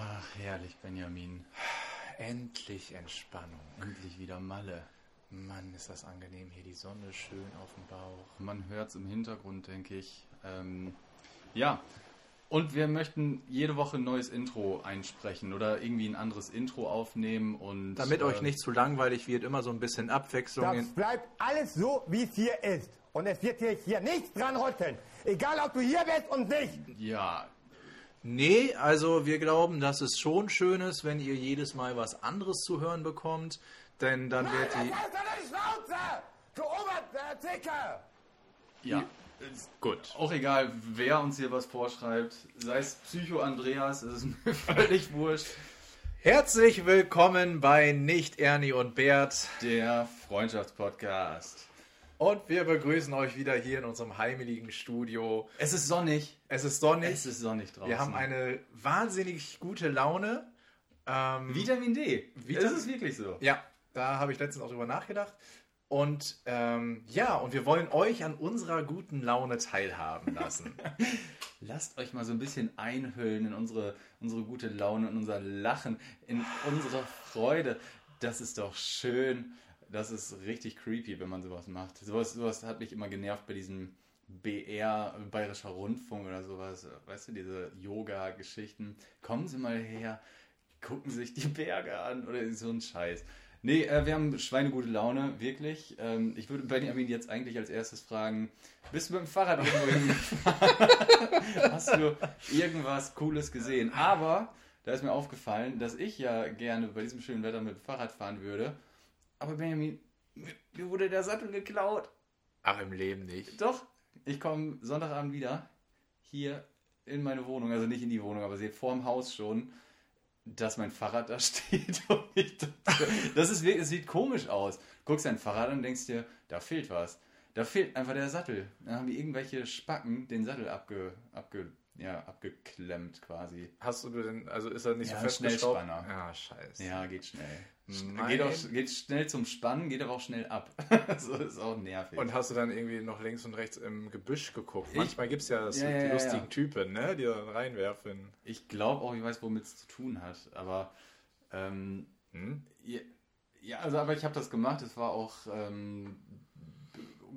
Ach, herrlich, Benjamin. Endlich Entspannung. Endlich wieder Malle. Mann, ist das angenehm hier, die Sonne schön auf dem Bauch. Man hört es im Hintergrund, denke ich. Ähm, ja, und wir möchten jede Woche ein neues Intro einsprechen oder irgendwie ein anderes Intro aufnehmen und. Damit äh, euch nicht zu langweilig wird, immer so ein bisschen Abwechslung. Das bleibt alles so, wie es hier ist. Und es wird hier, hier nichts dran rütteln. Egal, ob du hier bist und nicht. Ja. Nee, also wir glauben, dass es schon schön ist, wenn ihr jedes Mal was anderes zu hören bekommt. Denn dann Nein, wird die. Du Oberticker! Ja. Gut. Auch egal, wer uns hier was vorschreibt, sei es Psycho Andreas, es ist mir völlig wurscht. Herzlich willkommen bei Nicht Ernie und Bert, der Freundschaftspodcast. Und wir begrüßen euch wieder hier in unserem heimeligen Studio. Es ist sonnig. Es ist sonnig. Es ist sonnig draußen. Wir haben eine wahnsinnig gute Laune. Ähm, Vitamin D. Es ist wirklich so. Ja, da habe ich letztens auch drüber nachgedacht. Und ähm, ja, und wir wollen euch an unserer guten Laune teilhaben lassen. Lasst euch mal so ein bisschen einhüllen in unsere, unsere gute Laune, in unser Lachen, in unsere Freude. Das ist doch schön. Das ist richtig creepy, wenn man sowas macht. Sowas, sowas hat mich immer genervt bei diesem BR, Bayerischer Rundfunk oder sowas. Weißt du, diese Yoga-Geschichten. Kommen Sie mal her, gucken sich die Berge an oder so ein Scheiß. Nee, äh, wir haben schweinegute Laune, wirklich. Ähm, ich würde Benjamin jetzt eigentlich als erstes fragen, bist du mit dem Fahrrad irgendwo hingefahren? Hast du irgendwas Cooles gesehen? Aber da ist mir aufgefallen, dass ich ja gerne bei diesem schönen Wetter mit dem Fahrrad fahren würde. Aber Benjamin, mir wurde der Sattel geklaut. Ach, im Leben nicht. Doch, ich komme Sonntagabend wieder hier in meine Wohnung, also nicht in die Wohnung, aber seht vor dem Haus schon dass mein Fahrrad da steht. Und ich das, ist, das sieht komisch aus. Guckst dein Fahrrad an und denkst dir, da fehlt was. Da fehlt einfach der Sattel. Dann haben die irgendwelche Spacken den Sattel abge, abge, ja, abgeklemmt quasi. Hast du denn, also ist er nicht ja, so fest Schnellspanner. Ja, scheiße. Ja, geht schnell. Geht, auch, geht schnell zum Spannen, geht aber auch schnell ab. so ist auch nervig. Und hast du dann irgendwie noch links und rechts im Gebüsch geguckt? Ich, Manchmal gibt es ja, so ja, die lustigen ja. Typen, ne? die dann reinwerfen. Ich glaube auch, ich weiß, womit es zu tun hat. Aber ähm, hm? ja, also aber ich habe das gemacht. Es war auch ähm,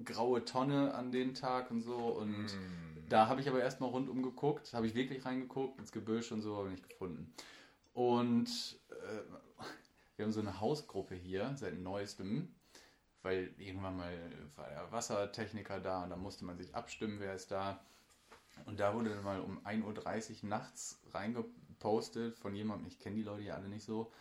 graue Tonne an dem Tag und so. Und hm. da habe ich aber erstmal rundum geguckt. Habe ich wirklich reingeguckt ins Gebüsch und so, habe ich nicht gefunden. Und äh, wir haben so eine Hausgruppe hier seit neuestem, weil irgendwann mal war der Wassertechniker da und da musste man sich abstimmen, wer ist da. Und da wurde dann mal um 1.30 Uhr nachts reingepostet von jemandem, ich kenne die Leute ja alle nicht so,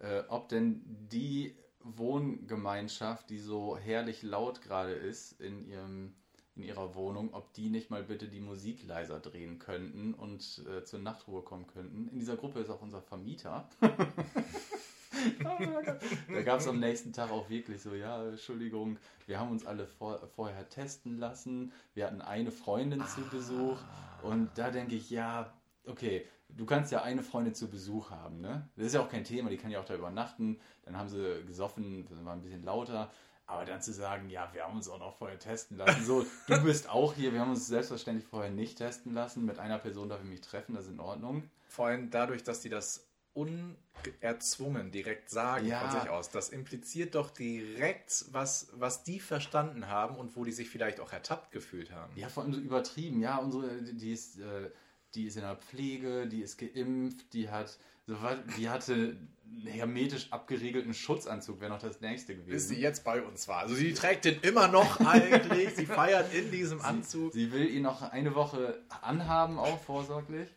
äh, ob denn die Wohngemeinschaft, die so herrlich laut gerade ist in ihrem in ihrer Wohnung, ob die nicht mal bitte die Musik leiser drehen könnten und äh, zur Nachtruhe kommen könnten. In dieser Gruppe ist auch unser Vermieter. da gab es am nächsten Tag auch wirklich so, ja, Entschuldigung, wir haben uns alle vor, vorher testen lassen. Wir hatten eine Freundin ah. zu Besuch. Und da denke ich, ja, okay, du kannst ja eine Freundin zu Besuch haben, ne? Das ist ja auch kein Thema, die kann ja auch da übernachten. Dann haben sie gesoffen, das war ein bisschen lauter. Aber dann zu sagen, ja, wir haben uns auch noch vorher testen lassen. So, du bist auch hier, wir haben uns selbstverständlich vorher nicht testen lassen. Mit einer Person darf ich mich treffen, das ist in Ordnung. Vor allem dadurch, dass die das unerzwungen direkt sagen ja. von sich aus. Das impliziert doch direkt, was, was die verstanden haben und wo die sich vielleicht auch ertappt gefühlt haben. Ja, vor allem so übertrieben. Ja, unsere, die ist, äh, die ist in der Pflege, die ist geimpft, die hat, so, die hatte einen hermetisch abgeriegelten Schutzanzug, wäre noch das nächste gewesen. Bis sie jetzt bei uns war. Also sie trägt den immer noch eigentlich, sie feiert in diesem Anzug. Sie, sie will ihn noch eine Woche anhaben, auch vorsorglich.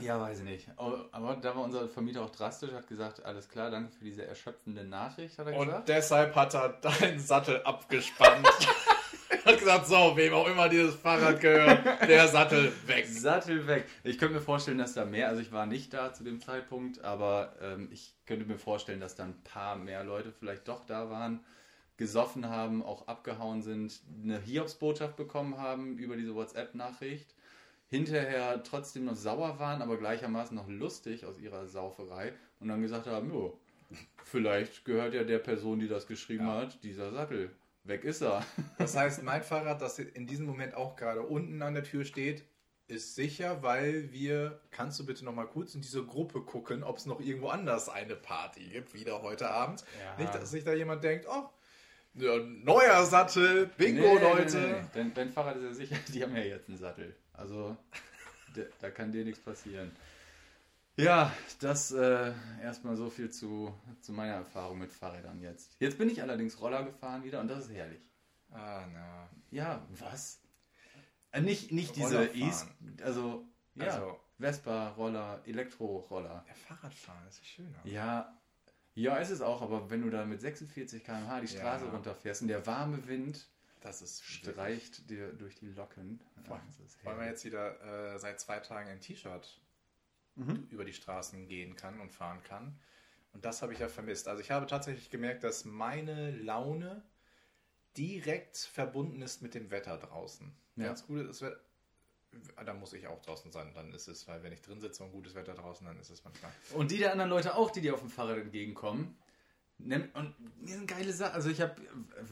Ja, weiß ich nicht. Aber da war unser Vermieter auch drastisch, hat gesagt, alles klar, danke für diese erschöpfende Nachricht, hat er Und gesagt. deshalb hat er deinen Sattel abgespannt. er hat gesagt, so, wem auch immer dieses Fahrrad gehört, der Sattel weg. Sattel weg. Ich könnte mir vorstellen, dass da mehr, also ich war nicht da zu dem Zeitpunkt, aber ähm, ich könnte mir vorstellen, dass da ein paar mehr Leute vielleicht doch da waren, gesoffen haben, auch abgehauen sind, eine Hiobsbotschaft bekommen haben über diese WhatsApp-Nachricht hinterher trotzdem noch sauer waren, aber gleichermaßen noch lustig aus ihrer Sauferei und dann gesagt haben, jo, vielleicht gehört ja der Person, die das geschrieben ja. hat, dieser Sattel. Weg ist er. Das heißt, mein Fahrrad, das in diesem Moment auch gerade unten an der Tür steht, ist sicher, weil wir, kannst du bitte noch mal kurz in diese Gruppe gucken, ob es noch irgendwo anders eine Party gibt, wieder heute Abend. Ja. Nicht, dass sich da jemand denkt, oh, neuer Sattel, Bingo, nee, Leute. Nee, nee, Dein, dein Fahrrad ist ja sicher, die haben ja jetzt einen Sattel. Also, da kann dir nichts passieren. Ja, das äh, erstmal so viel zu, zu meiner Erfahrung mit Fahrrädern jetzt. Jetzt bin ich allerdings Roller gefahren wieder und das ist herrlich. Ah, na. Ja, was? Äh, nicht nicht diese e also, ja, also, Vespa, Roller, Elektroroller. Ja, Fahrradfahren ist schöner. Ja, ja, ist es auch, aber wenn du da mit 46 km/h die Straße ja. runterfährst und der warme Wind das ist streicht dir durch die Locken. Vor allem, weil jetzt wieder äh, seit zwei Tagen ein T-Shirt mhm. über die Straßen gehen kann und fahren kann. Und das habe ich ja vermisst. Also ich habe tatsächlich gemerkt, dass meine Laune direkt verbunden ist mit dem Wetter draußen. Ja. Ganz gutes Wetter. Da muss ich auch draußen sein, dann ist es, weil wenn ich drin sitze und gutes Wetter draußen, dann ist es manchmal. Und die der anderen Leute auch, die dir auf dem Fahrrad entgegenkommen, und mir sind geile Sachen, also ich habe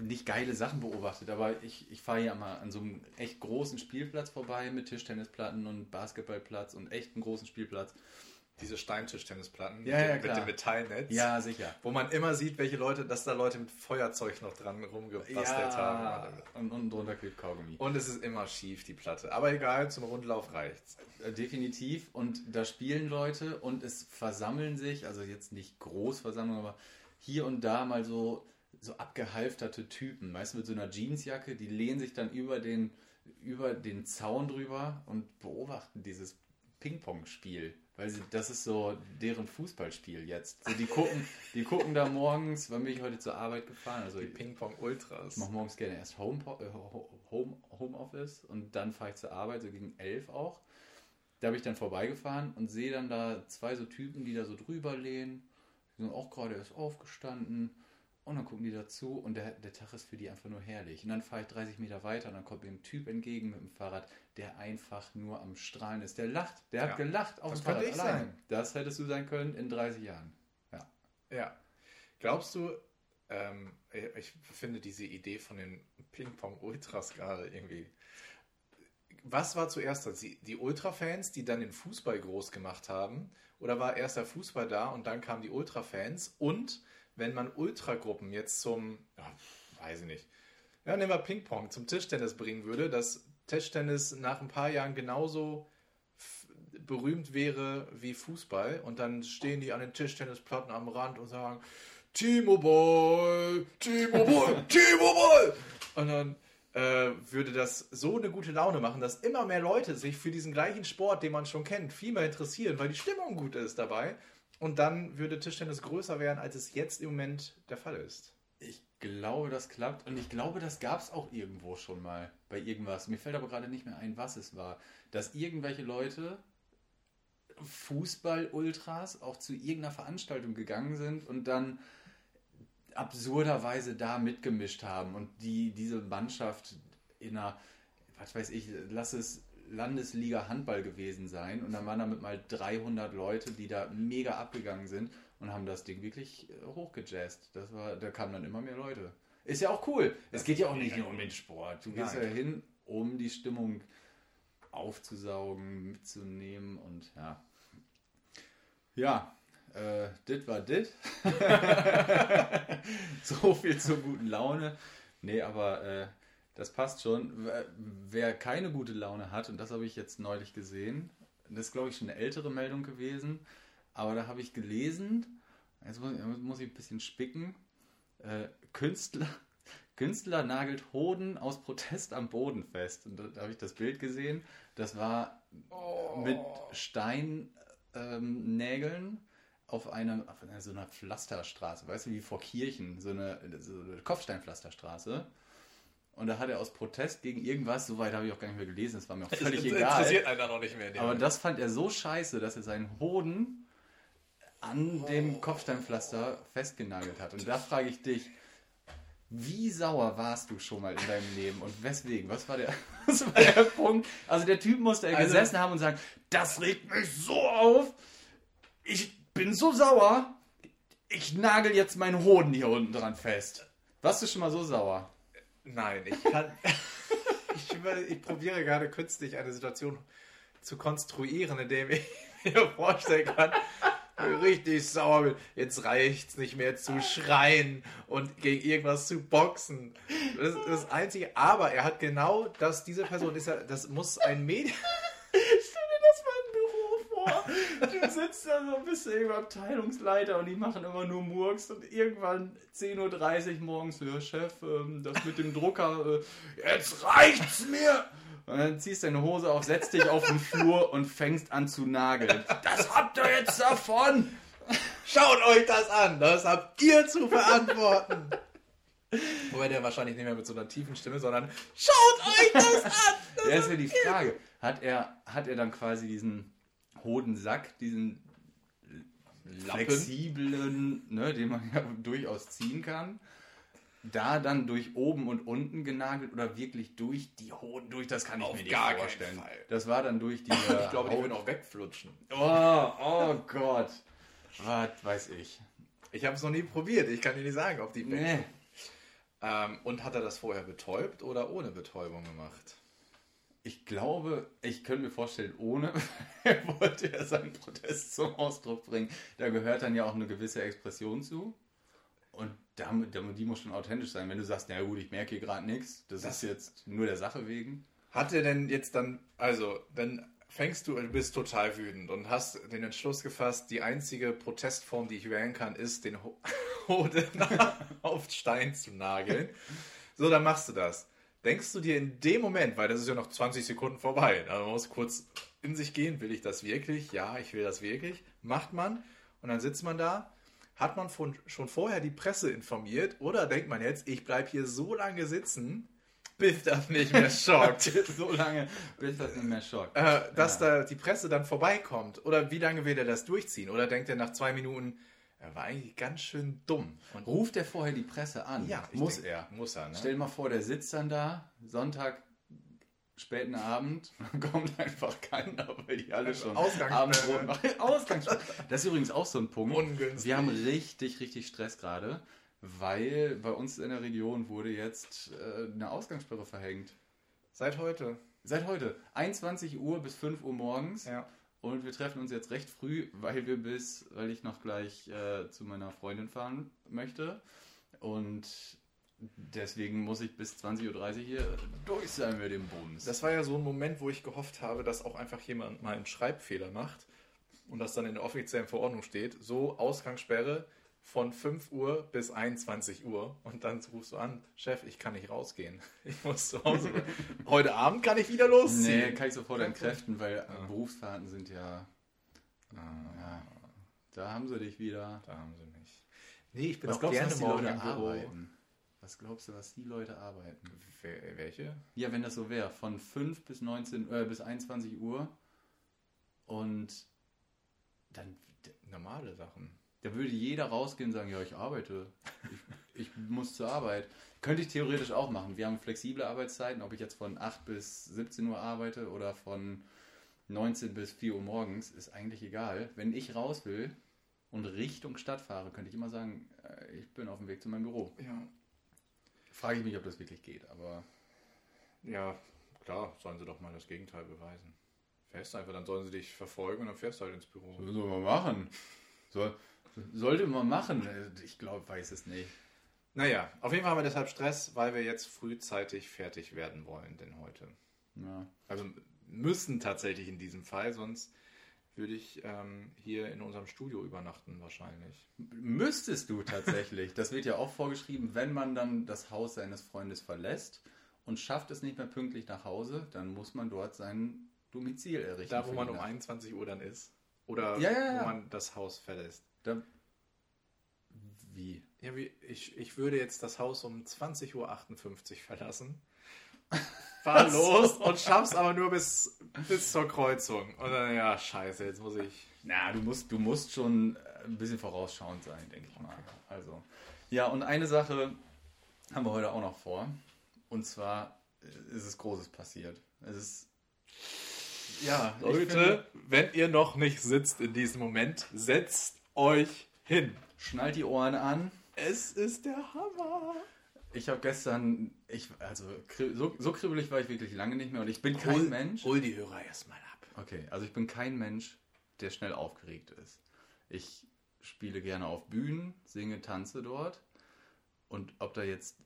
nicht geile Sachen beobachtet, aber ich, ich fahre hier mal an so einem echt großen Spielplatz vorbei mit Tischtennisplatten und Basketballplatz und echt einen großen Spielplatz. Diese Steintischtennisplatten ja, ja, mit, dem Metallnetz. Ja, sicher. Wo man immer sieht, welche Leute, dass da Leute mit Feuerzeug noch dran rumgebastelt ja, haben. Und unten drunter klebt Kaugummi. Und es ist immer schief, die Platte. Aber egal, zum Rundlauf reicht's. Äh, definitiv. Und da spielen Leute und es versammeln sich, also jetzt nicht Großversammlung, aber hier und da mal so, so abgehalfterte Typen, weißt du, mit so einer Jeansjacke, die lehnen sich dann über den, über den Zaun drüber und beobachten dieses Ping-Pong-Spiel. Weil sie, das ist so deren Fußballspiel jetzt. So, die, gucken, die gucken da morgens, wann bin ich heute zur Arbeit gefahren? Also die Ping-Pong-Ultras. Ich mache morgens gerne erst Home, äh, Home, Homeoffice und dann fahre ich zur Arbeit, so gegen elf auch. Da habe ich dann vorbeigefahren und sehe dann da zwei so Typen, die da so drüber lehnen sind auch gerade erst aufgestanden. Und dann gucken die dazu und der, der Tag ist für die einfach nur herrlich. Und dann fahre ich 30 Meter weiter und dann kommt mir ein Typ entgegen mit dem Fahrrad, der einfach nur am Strahlen ist. Der lacht, der ja. hat gelacht auf dem Fahrrad allein. Sein. Das hättest du sein können in 30 Jahren. Ja. Ja. Glaubst du, ähm, ich finde diese Idee von den Ping-Pong-Ultras gerade irgendwie. Was war zuerst Die, die Ultra-Fans, die dann den Fußball groß gemacht haben? Oder war erst der Fußball da und dann kamen die Ultra-Fans? Und wenn man Ultragruppen jetzt zum, ja, weiß ich nicht, ja, nehmen wir Ping-Pong, zum Tischtennis bringen würde, dass Tischtennis nach ein paar Jahren genauso berühmt wäre wie Fußball und dann stehen die an den Tischtennisplatten am Rand und sagen T-Mobile, T-Mobile, T-Mobile und dann äh, würde das so eine gute Laune machen, dass immer mehr Leute sich für diesen gleichen Sport, den man schon kennt, viel mehr interessieren, weil die Stimmung gut ist dabei. Und dann würde Tischtennis größer werden, als es jetzt im Moment der Fall ist. Ich glaube, das klappt. Und ich glaube, das gab es auch irgendwo schon mal bei irgendwas. Mir fällt aber gerade nicht mehr ein, was es war. Dass irgendwelche Leute Fußball-Ultras auch zu irgendeiner Veranstaltung gegangen sind und dann absurderweise da mitgemischt haben und die diese Mannschaft in einer, was weiß ich, lass es Landesliga Handball gewesen sein und dann waren damit mal 300 Leute, die da mega abgegangen sind und haben das Ding wirklich äh, hochgejazzt. Das war, da kamen dann immer mehr Leute. Ist ja auch cool. Es geht ja auch nicht nur um den Sport. Du gehst ja hin, um die Stimmung aufzusaugen, mitzunehmen und ja. Ja, äh, dit war dit. so viel zur guten Laune. Nee, aber äh, das passt schon. Wer keine gute Laune hat, und das habe ich jetzt neulich gesehen, das ist glaube ich schon eine ältere Meldung gewesen, aber da habe ich gelesen, jetzt muss, muss ich ein bisschen spicken, äh, Künstler, Künstler nagelt Hoden aus Protest am Boden fest. Und da, da habe ich das Bild gesehen. Das war oh. mit Steinnägeln ähm, auf einer, auf einer so einer Pflasterstraße, weißt du, wie vor Kirchen, so eine, so eine Kopfsteinpflasterstraße. Und da hat er aus Protest gegen irgendwas, soweit habe ich auch gar nicht mehr gelesen, das war mir auch völlig das egal. interessiert einer noch nicht mehr. Aber das fand er so scheiße, dass er seinen Hoden an dem Kopfsteinpflaster festgenagelt hat. Und da frage ich dich, wie sauer warst du schon mal in deinem Leben und weswegen? Was war der, was war der Punkt? Also der Typ musste er also, gesessen haben und sagen, das regt mich so auf. Ich bin so sauer, ich nagel jetzt meinen Hoden hier unten dran fest. Warst du schon mal so sauer? Nein, ich kann. ich, ich probiere gerade künstlich eine Situation zu konstruieren, indem ich mir vorstellen kann, richtig sauer bin. Jetzt reicht's nicht mehr zu schreien und gegen irgendwas zu boxen. Das ist das Einzige. Aber er hat genau das, diese Person ist ja, das muss ein Medium. Stell dir das mal im Büro vor. Du sitzt da so, bist du Abteilungsleiter und die machen immer nur Murks und irgendwann 10.30 Uhr morgens, ja Chef, ähm, das mit dem Drucker, äh, jetzt reicht's mir! Und dann ziehst du deine Hose auf, setzt dich auf den Flur und fängst an zu nageln. Das habt ihr jetzt davon! Schaut euch das an, das habt ihr zu verantworten. Wobei der wahrscheinlich nicht mehr mit so einer tiefen Stimme, sondern schaut euch das an! Das ja, ist ja die Frage. Hat er, hat er dann quasi diesen Hodensack, diesen Lappen. flexiblen, ne, den man ja durchaus ziehen kann, da dann durch oben und unten genagelt oder wirklich durch die Hoden durch, das kann ich Auf mir nicht vorstellen. Das war dann durch die. ich glaube, die würden auch wegflutschen. Oh, oh Gott. Was weiß ich. Ich habe es noch nie probiert. Ich kann dir nicht sagen, ob die. Nee. Ähm, und hat er das vorher betäubt oder ohne Betäubung gemacht? Ich glaube, ich könnte mir vorstellen, ohne er wollte er seinen Protest zum Ausdruck bringen. Da gehört dann ja auch eine gewisse Expression zu. Und die muss schon authentisch sein. Wenn du sagst, na gut, ich merke hier gerade nichts, das, das, ist jetzt nur der Sache wegen. Hat er denn jetzt dann, also, dann fängst du, du bist total wütend und hast den Entschluss gefasst, die einzige Protestform, die ich wählen kann, ist, den Hoden auf Stein zu nageln. So, dann machst du das. Denkst du dir in dem Moment, weil das ist ja noch 20 Sekunden vorbei, also man muss kurz in sich gehen, will ich das wirklich? Ja, ich will das wirklich. Macht man und dann sitzt man da hat man von, schon vorher die Presse informiert oder denkt man jetzt, ich bleibe hier so lange sitzen, bis das nicht mehr schockt. so lange, bis das nicht mehr schockt. Äh, dass ja. da die Presse dann vorbeikommt. Oder wie lange will er das durchziehen? Oder denkt er nach zwei Minuten, er war eigentlich ganz schön dumm. Und Ruft er vorher die Presse an? Ja, muss denk, er. Muss er, ne? Stell dir mal vor, der sitzt dann da, Sonntag späten Abend kommt einfach keiner, weil die alle schon Ausgangsbrot machen. Ausgangsbrot. Das ist übrigens auch so ein Punkt. Ungünstig. Wir haben richtig, richtig Stress gerade, weil bei uns in der Region wurde jetzt äh, eine Ausgangssperre verhängt. Seit heute. Seit heute. 21 Uhr bis 5 Uhr morgens. Ja. Und wir treffen uns jetzt recht früh, weil wir bis, weil ich noch gleich äh, zu meiner Freundin fahren möchte. Und Deswegen muss ich bis 20.30 Uhr hier durch sein mit dem Bums. Das war ja so ein Moment, wo ich gehofft habe, dass auch einfach jemand mal einen Schreibfehler macht und das dann in der offiziellen Verordnung steht. So Ausgangssperre von 5 Uhr bis 21 Uhr und dann rufst du an, Chef, ich kann nicht rausgehen. Ich muss zu Hause. Heute Abend kann ich wieder losziehen. Nee, kann ich sofort entkräften, weil ja. Berufsfahrten sind ja, ah. ja, Da haben sie dich wieder. Da haben sie mich. Nee, ich bin Was auch gerne morgen im Büro. Arbeiten? Was glaubst du, was die Leute arbeiten? Welche? Ja, wenn das so wäre, von 5 bis 19 äh, bis 21 Uhr und dann normale Sachen. Da würde jeder rausgehen und sagen, ja, ich arbeite. Ich, ich muss zur Arbeit. Könnte ich theoretisch auch machen. Wir haben flexible Arbeitszeiten, ob ich jetzt von 8 bis 17 Uhr arbeite oder von 19 bis 4 Uhr morgens, ist eigentlich egal. Wenn ich raus will und Richtung Stadt fahre, könnte ich immer sagen, äh, ich bin auf dem Weg zu meinem Büro. Ja, Frage ich mich, ob das wirklich geht, aber. Ja, klar, sollen sie doch mal das Gegenteil beweisen. Fährst einfach, dann sollen sie dich verfolgen und dann fährst du halt ins Büro. So soll man machen. Soll, sollte man machen. Ich glaube, weiß es nicht. Naja, auf jeden Fall haben wir deshalb Stress, weil wir jetzt frühzeitig fertig werden wollen, denn heute. Ja. Also müssen tatsächlich in diesem Fall, sonst würde ich ähm, hier in unserem Studio übernachten wahrscheinlich. Müsstest du tatsächlich. das wird ja auch vorgeschrieben, wenn man dann das Haus seines Freundes verlässt und schafft es nicht mehr pünktlich nach Hause, dann muss man dort sein Domizil errichten. Da, wo man um 21 Uhr dann ist. Oder ja, ja, ja. wo man das Haus verlässt. Da, wie? Ja, wie, ich, ich würde jetzt das Haus um 20.58 Uhr verlassen fahr los und schaff's aber nur bis, bis zur Kreuzung. Und dann, ja, scheiße, jetzt muss ich. Na, du musst, du musst schon ein bisschen vorausschauend sein, denke ich mal. Also. Ja, und eine Sache haben wir heute auch noch vor. Und zwar ist es Großes passiert. Es ist. Ja, Leute, finde, wenn ihr noch nicht sitzt in diesem Moment, setzt euch hin. Schnallt die Ohren an. Es ist der Hammer. Ich habe gestern, ich, also so, so kribbelig war ich wirklich lange nicht mehr und ich bin kein hol, Mensch. Hol die Hörer erstmal ab. Okay, also ich bin kein Mensch, der schnell aufgeregt ist. Ich spiele gerne auf Bühnen, singe, tanze dort. Und ob da jetzt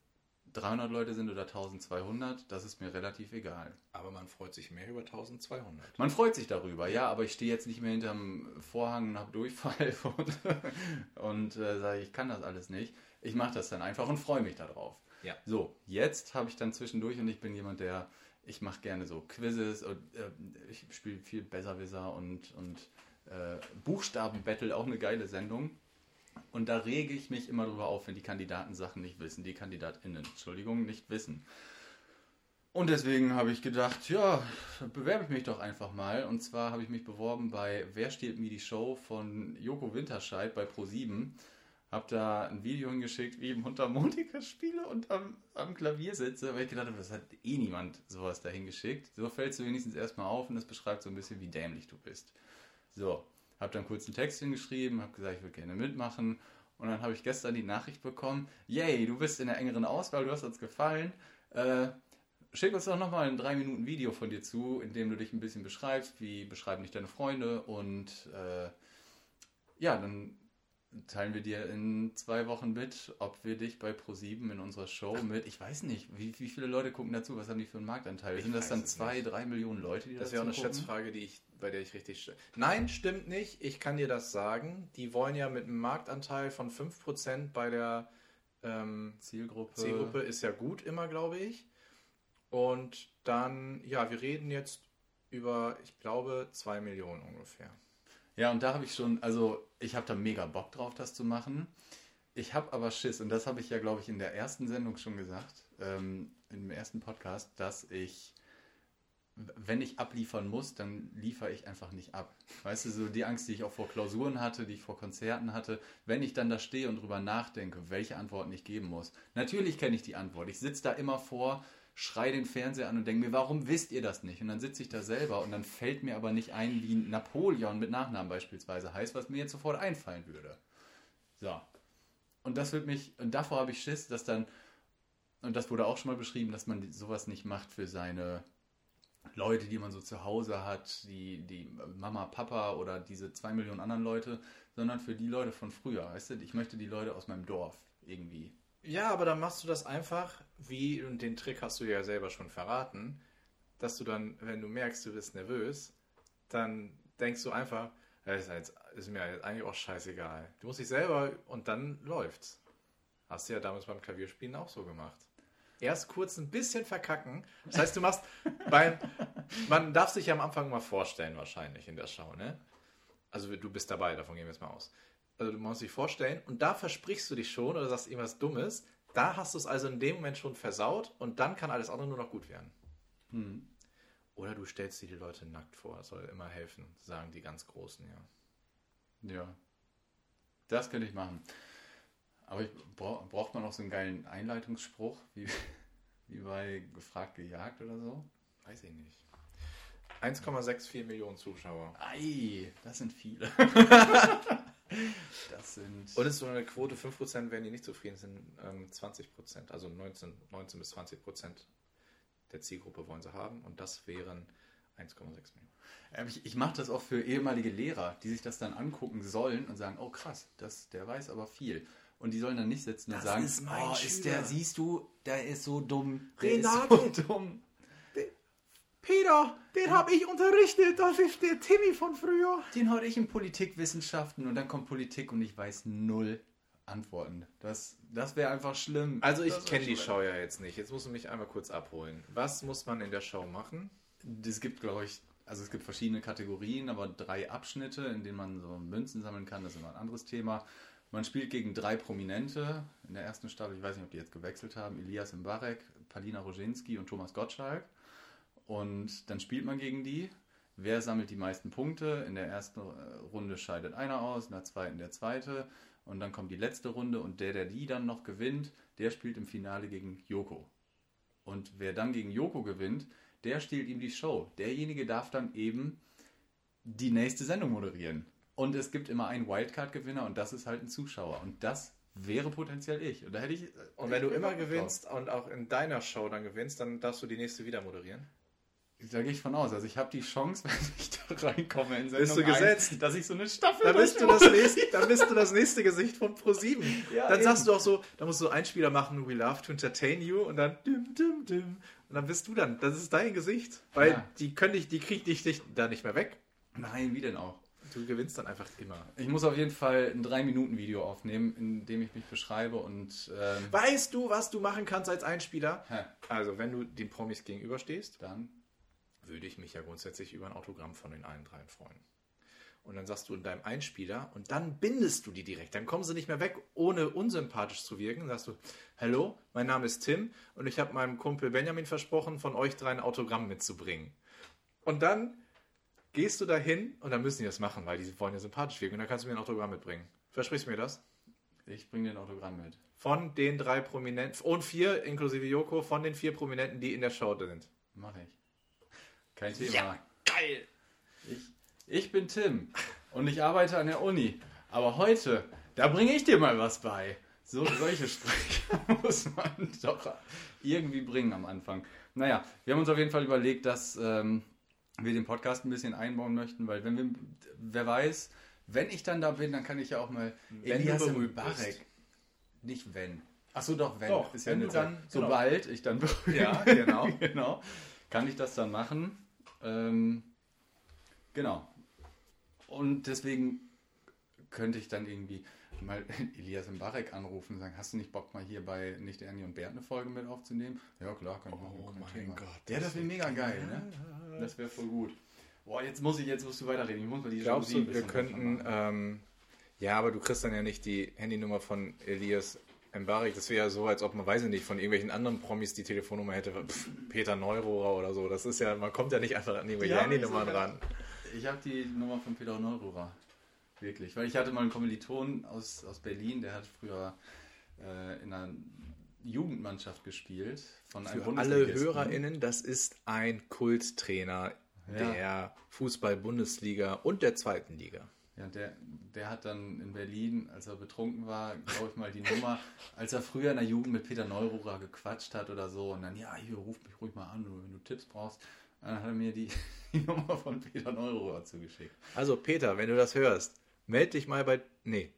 300 Leute sind oder 1200, das ist mir relativ egal. Aber man freut sich mehr über 1200. Man freut sich darüber, ja, aber ich stehe jetzt nicht mehr hinterm Vorhang und habe Durchfall und, und äh, sage, ich kann das alles nicht. Ich mache das dann einfach und freue mich darauf. Ja. So, jetzt habe ich dann zwischendurch und ich bin jemand, der, ich mache gerne so Quizzes und äh, ich spiele viel Besserwisser und, und äh, Buchstabenbattle, auch eine geile Sendung. Und da rege ich mich immer drüber auf, wenn die Kandidaten Sachen nicht wissen, die KandidatInnen, Entschuldigung, nicht wissen. Und deswegen habe ich gedacht, ja, bewerbe ich mich doch einfach mal. Und zwar habe ich mich beworben bei Wer stiehlt mir die Show von Joko Winterscheid bei Pro7. Habe da ein Video hingeschickt, wie ich Mundharmonika spiele und am, am Klavier sitze, weil ich gedacht habe, das hat eh niemand sowas dahin geschickt. So fällst du wenigstens erstmal auf und das beschreibt so ein bisschen, wie dämlich du bist. So, habe dann kurz einen Text hingeschrieben, habe gesagt, ich würde gerne mitmachen. Und dann habe ich gestern die Nachricht bekommen, yay, du bist in der engeren Auswahl, du hast uns gefallen. Äh, schick uns doch nochmal ein 3 Minuten Video von dir zu, in dem du dich ein bisschen beschreibst, wie beschreiben dich deine Freunde und äh, ja, dann teilen wir dir in zwei Wochen mit, ob wir dich bei Pro7 in unserer Show mit, ich weiß nicht, wie, wie viele Leute gucken dazu, was haben die für einen Marktanteil? Ich Sind das dann zwei, nicht. drei Millionen Leute, die Das wäre auch eine gucken? Schätzfrage, die ich, bei der ich richtig. st- Nein, stimmt nicht. Ich kann dir das sagen. Die wollen ja mit einem Marktanteil von 5% bei der ähm, Zielgruppe. Zielgruppe ist ja gut immer, glaube ich. Und dann, ja, wir reden jetzt über, ich glaube, 2 Millionen ungefähr. Ja, und da habe ich schon, also ich habe da mega Bock drauf, das zu machen. Ich habe aber Schiss, und das habe ich ja, glaube ich, in der ersten Sendung schon gesagt, ähm, im ersten Podcast, dass ich, wenn ich abliefern muss, dann liefere ich einfach nicht ab. Weißt du, so die Angst, die ich auch vor Klausuren hatte, die ich vor Konzerten hatte, wenn ich dann da stehe und drüber nachdenke, welche Antworten ich geben muss. Natürlich kenne ich die Antwort. Ich sitze da immer vor, schrei den Fernseher an und denke mir, warum wisst ihr das nicht? Und dann sitze ich da selber und dann fällt mir aber nicht ein, wie Napoleon mit Nachnamen beispielsweise heißt, was mir jetzt sofort einfallen würde. So. Und das wird mich, und davor habe ich Schiss, dass dann, und das wurde auch schon mal beschrieben, dass man sowas nicht macht für seine Leute, die man so zu Hause hat, die, die Mama, Papa oder diese zwei Millionen anderen Leute, sondern für die Leute von früher. Weißt du, ich möchte die Leute aus meinem Dorf irgendwie. Ja, aber dann machst du das einfach, wie, und den Trick hast du ja selber schon verraten, dass du dann, wenn du merkst, du bist nervös, dann denkst du einfach, ist, jetzt, ist mir jetzt eigentlich auch scheißegal. Du musst dich selber, und dann läuft's. Hast du ja damals beim Klavierspielen auch so gemacht. Erst kurz ein bisschen verkacken. Das heißt, du machst beim, man darf sich ja am Anfang mal vorstellen, wahrscheinlich in der Show, ne? Also du bist dabei, davon gehen wir jetzt mal aus. Also du musst dich vorstellen und da versprichst du dich schon oder sagst irgendwas Dummes. Da hast du es also in dem Moment schon versaut und dann kann alles andere nur noch gut werden. Hm. Oder du stellst dir die Leute nackt vor. Das soll immer helfen, sagen die ganz Großen, ja. Ja. Das könnte ich machen. Aber ich, bra braucht man auch so einen geilen Einleitungsspruch, wie, wie bei Gefragt gejagt oder so? Weiß ich nicht. 1,64 Millionen Zuschauer. Ei, das sind viele. das sind. Und es ist so eine Quote, 5% werden die nicht zufrieden, sind ähm, 20%. Also 19, 19 bis 20% der Zielgruppe wollen sie haben und das wären 1,6 Millionen. Ähm, Ich, ich mache das auch für ehemalige Lehrer, die sich das dann angucken sollen und sagen, oh krass, das, der weiß aber viel. Und die sollen dann nicht sitzen und Das sagen, ist mein oh, ist Schüler. der, siehst du, der ist so dumm. Der Renate. ist so dumm. Peter, den habe ich unterrichtet, das ist der Timmy von früher. Den hatte ich in Politikwissenschaften und dann kommt Politik und ich weiß null Antworten. Das, das wäre einfach schlimm. Also ich kenne die. Show ja jetzt nicht. Jetzt musst du mich einmal kurz abholen. Was muss man in der Show machen? Es gibt, glaube ich, also es gibt verschiedene Kategorien, aber drei Abschnitte, in denen man so Münzen sammeln kann. Das ist immer ein anderes Thema. Man spielt gegen drei Prominente in der ersten Staffel. Ich weiß nicht, ob die jetzt gewechselt haben. Elias Mbarek, Palina Roginski und Thomas Gottschalk. Und dann spielt man gegen die. Wer sammelt die meisten Punkte? In der ersten äh, Runde scheidet einer aus, in der zweiten der zweite. Und dann kommt die letzte Runde und der, der die dann noch gewinnt, der spielt im Finale gegen Joko. Und wer dann gegen Joko gewinnt, der stiehlt ihm die Show. Derjenige darf dann eben die nächste Sendung moderieren. Und es gibt immer einen Wildcard-Gewinner und das ist halt ein Zuschauer. Und das wäre potenziell ich. Und da hätte ich. äh, Und wenn du ich immer Bock drauf. gewinnst und auch in deiner Show dann gewinnst, dann darfst du die nächste wieder moderieren. Da gehe ich von aus. Also ich habe die Chance, wenn ich da reinkomme in Bist Sendung du gesetzt? 1, dass ich so eine Staffel Da bist, du das nächste, da bist du das nächste Gesicht von Pro7. Ja, dann eben. sagst du auch so, da musst du Einspieler machen, we love to entertain you und dann dim, dim, dim. Und dann bist du dann, das ist dein Gesicht. Weil Ja. die können dich, die kriegt dich nicht, da nicht mehr weg. Nein, wie denn auch? Du gewinnst dann einfach immer. Ich muss auf jeden Fall ein 3-Minuten-Video aufnehmen, in dem ich mich beschreibe und ähm, Weißt du, was du machen kannst als Einspieler? hä, Also, wenn du den Promis gegenüberstehst, dann. Würde ich mich ja grundsätzlich über ein Autogramm von den allen dreien freuen. Und dann sagst du in deinem Einspieler und dann bindest du die direkt. Dann kommen sie nicht mehr weg, ohne unsympathisch zu wirken. Dann sagst du, hallo, mein Name ist Tim und ich habe meinem Kumpel Benjamin versprochen, von euch drei ein Autogramm mitzubringen. Und dann gehst du dahin und dann müssen die das machen, weil die wollen ja sympathisch wirken. Und dann kannst du mir ein Autogramm mitbringen. Versprichst du mir das? Ich bringe dir ein Autogramm mit. Von den drei Prominenten und vier, inklusive Joko, von den vier Prominenten, die in der Show sind. Mach ich. Kein Thema. geil! Ich, ich bin Tim und ich arbeite an der Uni. Aber heute, da bringe ich dir mal was bei. So, solche Sprüche muss man doch irgendwie bringen am Anfang. Naja, wir haben uns auf jeden Fall überlegt, dass ähm, wir den Podcast ein bisschen einbauen möchten, weil wenn wir, wer weiß, wenn ich dann da bin, dann kann ich ja auch mal Wenn Elias Mbarek- bist. Nicht wenn. Achso, doch, wenn. Doch, Ist ja wenn eine Zeit. dann- genau. Sobald ich dann berühmt Ja, genau. genau. Kann ich das dann machen? Ähm, genau. Und deswegen könnte ich dann irgendwie mal Elias Mbarek anrufen und sagen, hast du nicht Bock mal hier bei Nicht Ernie und Bert eine Folge mit aufzunehmen? Ja klar, kann ich machen. Oh mein Thema. Gott, Ja, das wäre wär mega geil, ne? Das wäre voll gut. Boah, jetzt muss ich, jetzt musst du weiterreden. Ich muss mal die Glaubst Jalousie du, wir könnten, ähm, ja, aber du kriegst dann ja nicht die Handynummer von Elias Mbarek. Das wäre ja so, als ob man, weiß ich nicht, von irgendwelchen anderen Promis die Telefonnummer hätte. Pff, Peter Neurohrer oder so. Das ist ja, man kommt ja nicht einfach an irgendwelche Handynummern ran. Ich habe die Nummer von Peter Neururer. Wirklich. Weil ich hatte mal einen Kommiliton aus, aus Berlin, der hat früher äh, in einer Jugendmannschaft gespielt. Von einem Für alle. HörerInnen, das ist ein Kulttrainer Ja. der Fußball-Bundesliga und der zweiten Liga. Ja, der, der hat dann in Berlin, als er betrunken war, glaube ich mal die Nummer, als er früher in der Jugend mit Peter Neururer gequatscht hat oder so. Und dann, ja, hier, ruf mich ruhig mal an, wenn du Tipps brauchst. Dann hat er mir die, die Nummer von Peter Neururer zugeschickt. Also Peter, wenn du das hörst, meld dich mal bei. Nee,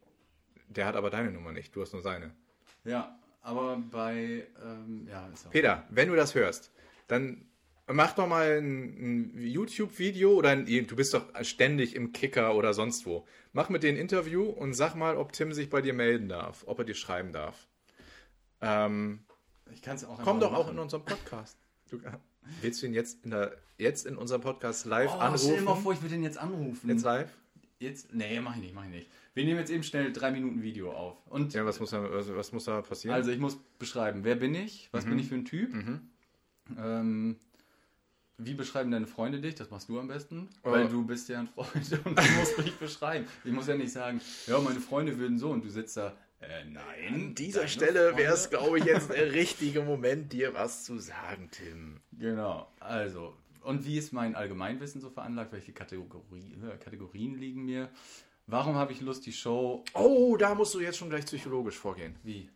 der hat aber deine Nummer nicht, du hast nur seine. Ja, aber bei, ähm, ja. Peter, wenn du das hörst, dann mach doch mal ein, ein YouTube-Video oder ein, du bist doch ständig im Kicker oder sonst wo. Mach mit denen ein Interview und sag mal, ob Tim sich bei dir melden darf, ob er dir schreiben darf. Ähm, Ich kann es auch komm doch auch machen. in unserem Podcast. Du, willst du ihn jetzt in, der, jetzt in unserem Podcast live Oh, stell dir mal anrufen? vor, ich würde den jetzt anrufen. Jetzt live? Jetzt? Nee, mach ich nicht, mach ich nicht. Wir nehmen jetzt eben schnell drei Minuten Video auf. Und Ja, was muss da, was, was muss da passieren? also ich muss beschreiben, wer bin ich? Was bin ich für ein Typ? Ähm, wie beschreiben deine Freunde dich? Das machst du am besten. Oh. Weil du bist ja ein Freund und du musst mich beschreiben. Ich muss ja nicht sagen, ja, meine Freunde würden so und du sitzt da. Äh, nein. An dieser Stelle wäre es, glaube ich, jetzt der richtige Moment, dir was zu sagen, Tim. Genau, also. Und wie ist mein Allgemeinwissen so veranlagt? Welche Kategorie, äh, Kategorien liegen mir? Warum habe ich Lust, die Show. Oh, da musst du jetzt schon gleich psychologisch vorgehen. Wie?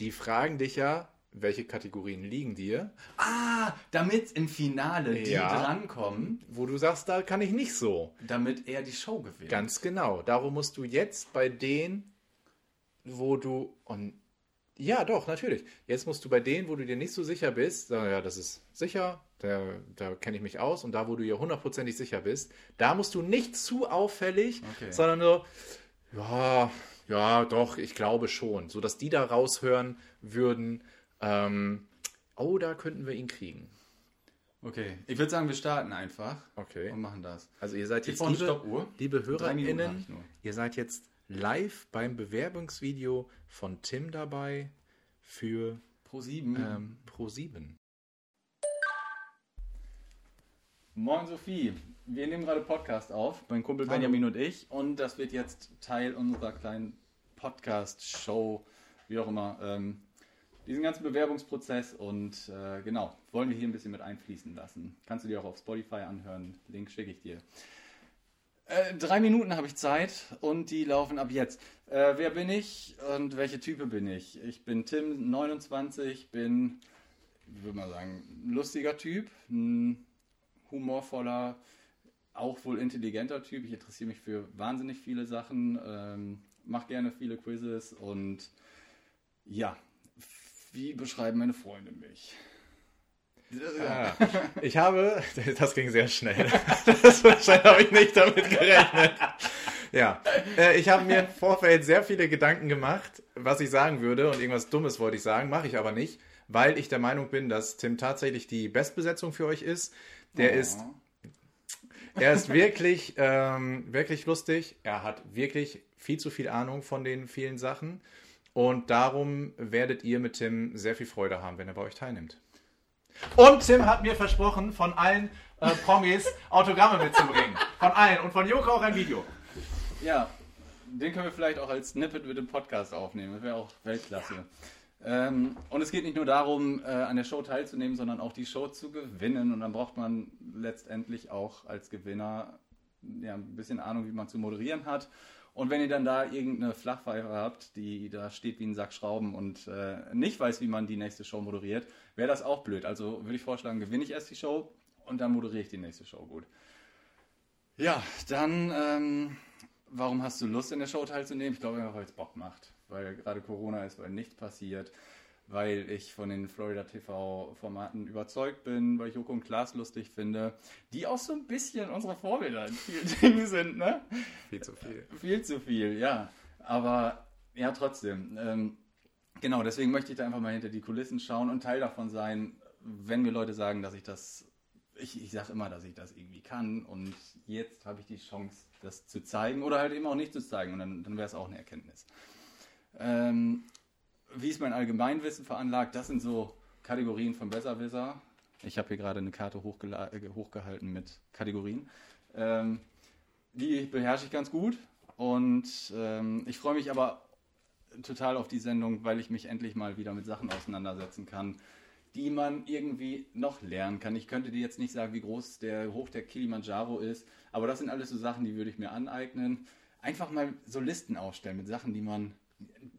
Die fragen dich ja, welche Kategorien liegen dir, Ah, damit im Finale die Ja. drankommen, wo du sagst, da kann ich nicht so. damit er die Show gewinnt. Ganz genau. Darum musst du jetzt bei denen, wo du. Und ja, doch, natürlich. Jetzt musst du bei denen, wo du dir nicht so sicher bist, sagen, ja, das ist sicher, da, da kenne ich mich aus. Und da, wo du dir hundertprozentig sicher bist, da musst du nicht zu auffällig, Okay. sondern nur, ja, ja, doch, ich glaube schon. So dass die da raushören würden, ähm, oh, da könnten wir ihn kriegen. Okay, ich würde sagen, wir starten einfach Okay. und machen das. Also ihr seid jetzt liebe, liebe HörerInnen, ihr seid jetzt live beim Bewerbungsvideo von Tim dabei für Pro 7. ähm, Pro7. Moin Sophie, wir nehmen gerade Podcast auf, mein Kumpel Hallo. Benjamin und ich. Und das wird jetzt Teil unserer kleinen Podcast-Show, wie auch immer. Ähm, diesen ganzen Bewerbungsprozess und äh, genau, wollen wir hier ein bisschen mit einfließen lassen. Kannst du dir auch auf Spotify anhören, Link schicke ich dir. Äh, drei Minuten habe ich Zeit und die laufen ab jetzt. Äh, wer bin ich und welche Type bin ich? Ich bin Tim, 29, bin, würde mal sagen, ein lustiger Typ, ein humorvoller, auch wohl intelligenter Typ. Ich interessiere mich für wahnsinnig viele Sachen, ähm, mache gerne viele Quizzes und ja, wie beschreiben meine Freunde mich? Ah, ich habe, das ging sehr schnell. Das wahrscheinlich habe ich nicht damit gerechnet. Ja, äh, ich habe mir im Vorfeld sehr viele Gedanken gemacht, was ich sagen würde und irgendwas Dummes wollte ich sagen, mache ich aber nicht, weil ich der Meinung bin, dass Tim tatsächlich die Bestbesetzung für euch ist. Der oh. ist, er ist wirklich, ähm, wirklich lustig. Er hat wirklich viel zu viel Ahnung von den vielen Sachen und darum werdet ihr mit Tim sehr viel Freude haben, wenn er bei euch teilnimmt. Und Tim hat mir versprochen, von allen äh, Promis Autogramme mitzubringen. Von allen. Und von Joko auch ein Video. Ja, den können wir vielleicht auch als Snippet mit dem Podcast aufnehmen. Das wäre auch Weltklasse. Ja. Ähm, und es geht nicht nur darum, äh, an der Show teilzunehmen, sondern auch die Show zu gewinnen. Und dann braucht man letztendlich auch als Gewinner ja, ein bisschen Ahnung, wie man zu moderieren hat. Und wenn ihr dann da irgendeine Flachpfeife habt, die da steht wie ein Sack Schrauben und äh, nicht weiß, wie man die nächste Show moderiert, wäre das auch blöd. Also würde ich vorschlagen, gewinne ich erst die Show und dann moderiere ich die nächste Show gut. Ja, dann, ähm, warum hast du Lust in der Show teilzunehmen? Ich glaube einfach, weil es Bock macht. Weil gerade Corona ist, weil nichts passiert weil ich von den Florida TV-Formaten überzeugt bin, weil ich Joko und Klaas lustig finde, die auch so ein bisschen unsere Vorbilder in vielen Dingen sind, ne? Viel zu viel. Viel zu viel, ja. Aber ja, trotzdem. Ähm, genau, deswegen möchte ich da einfach mal hinter die Kulissen schauen und Teil davon sein, wenn mir Leute sagen, dass ich das. Ich, ich sage immer, dass ich das irgendwie kann und jetzt habe ich die Chance, das zu zeigen oder halt eben auch nicht zu zeigen und dann, dann wäre es auch eine Erkenntnis. Ähm, wie ist mein Allgemeinwissen veranlagt? Das sind so Kategorien von Besserwisser. Ich habe hier gerade eine Karte äh, hochgehalten mit Kategorien. Ähm, die beherrsche ich ganz gut und ähm, ich freue mich aber total auf die Sendung, weil ich mich endlich mal wieder mit Sachen auseinandersetzen kann, die man irgendwie noch lernen kann. Ich könnte dir jetzt nicht sagen, wie groß der Hoch der Kilimanjaro ist, aber das sind alles so Sachen, die würde ich mir aneignen. Einfach mal so Listen aufstellen mit Sachen, die man,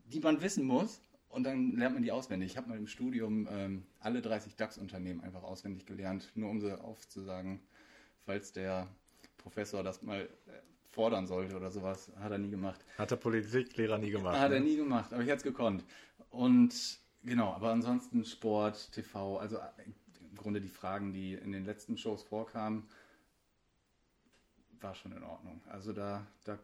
die man wissen muss und dann lernt man die auswendig. Ich habe mal im Studium ähm, alle 30 DAX-Unternehmen einfach auswendig gelernt, nur um sie aufzusagen, falls der Professor das mal äh, fordern sollte oder sowas. Hat er nie gemacht. Hat der Politiklehrer nie gemacht. Hat ne? er nie gemacht, aber ich hätte es gekonnt. Und genau, aber ansonsten Sport, TV, also äh, im Grunde die Fragen, die in den letzten Shows vorkamen, war schon in Ordnung. Also da, da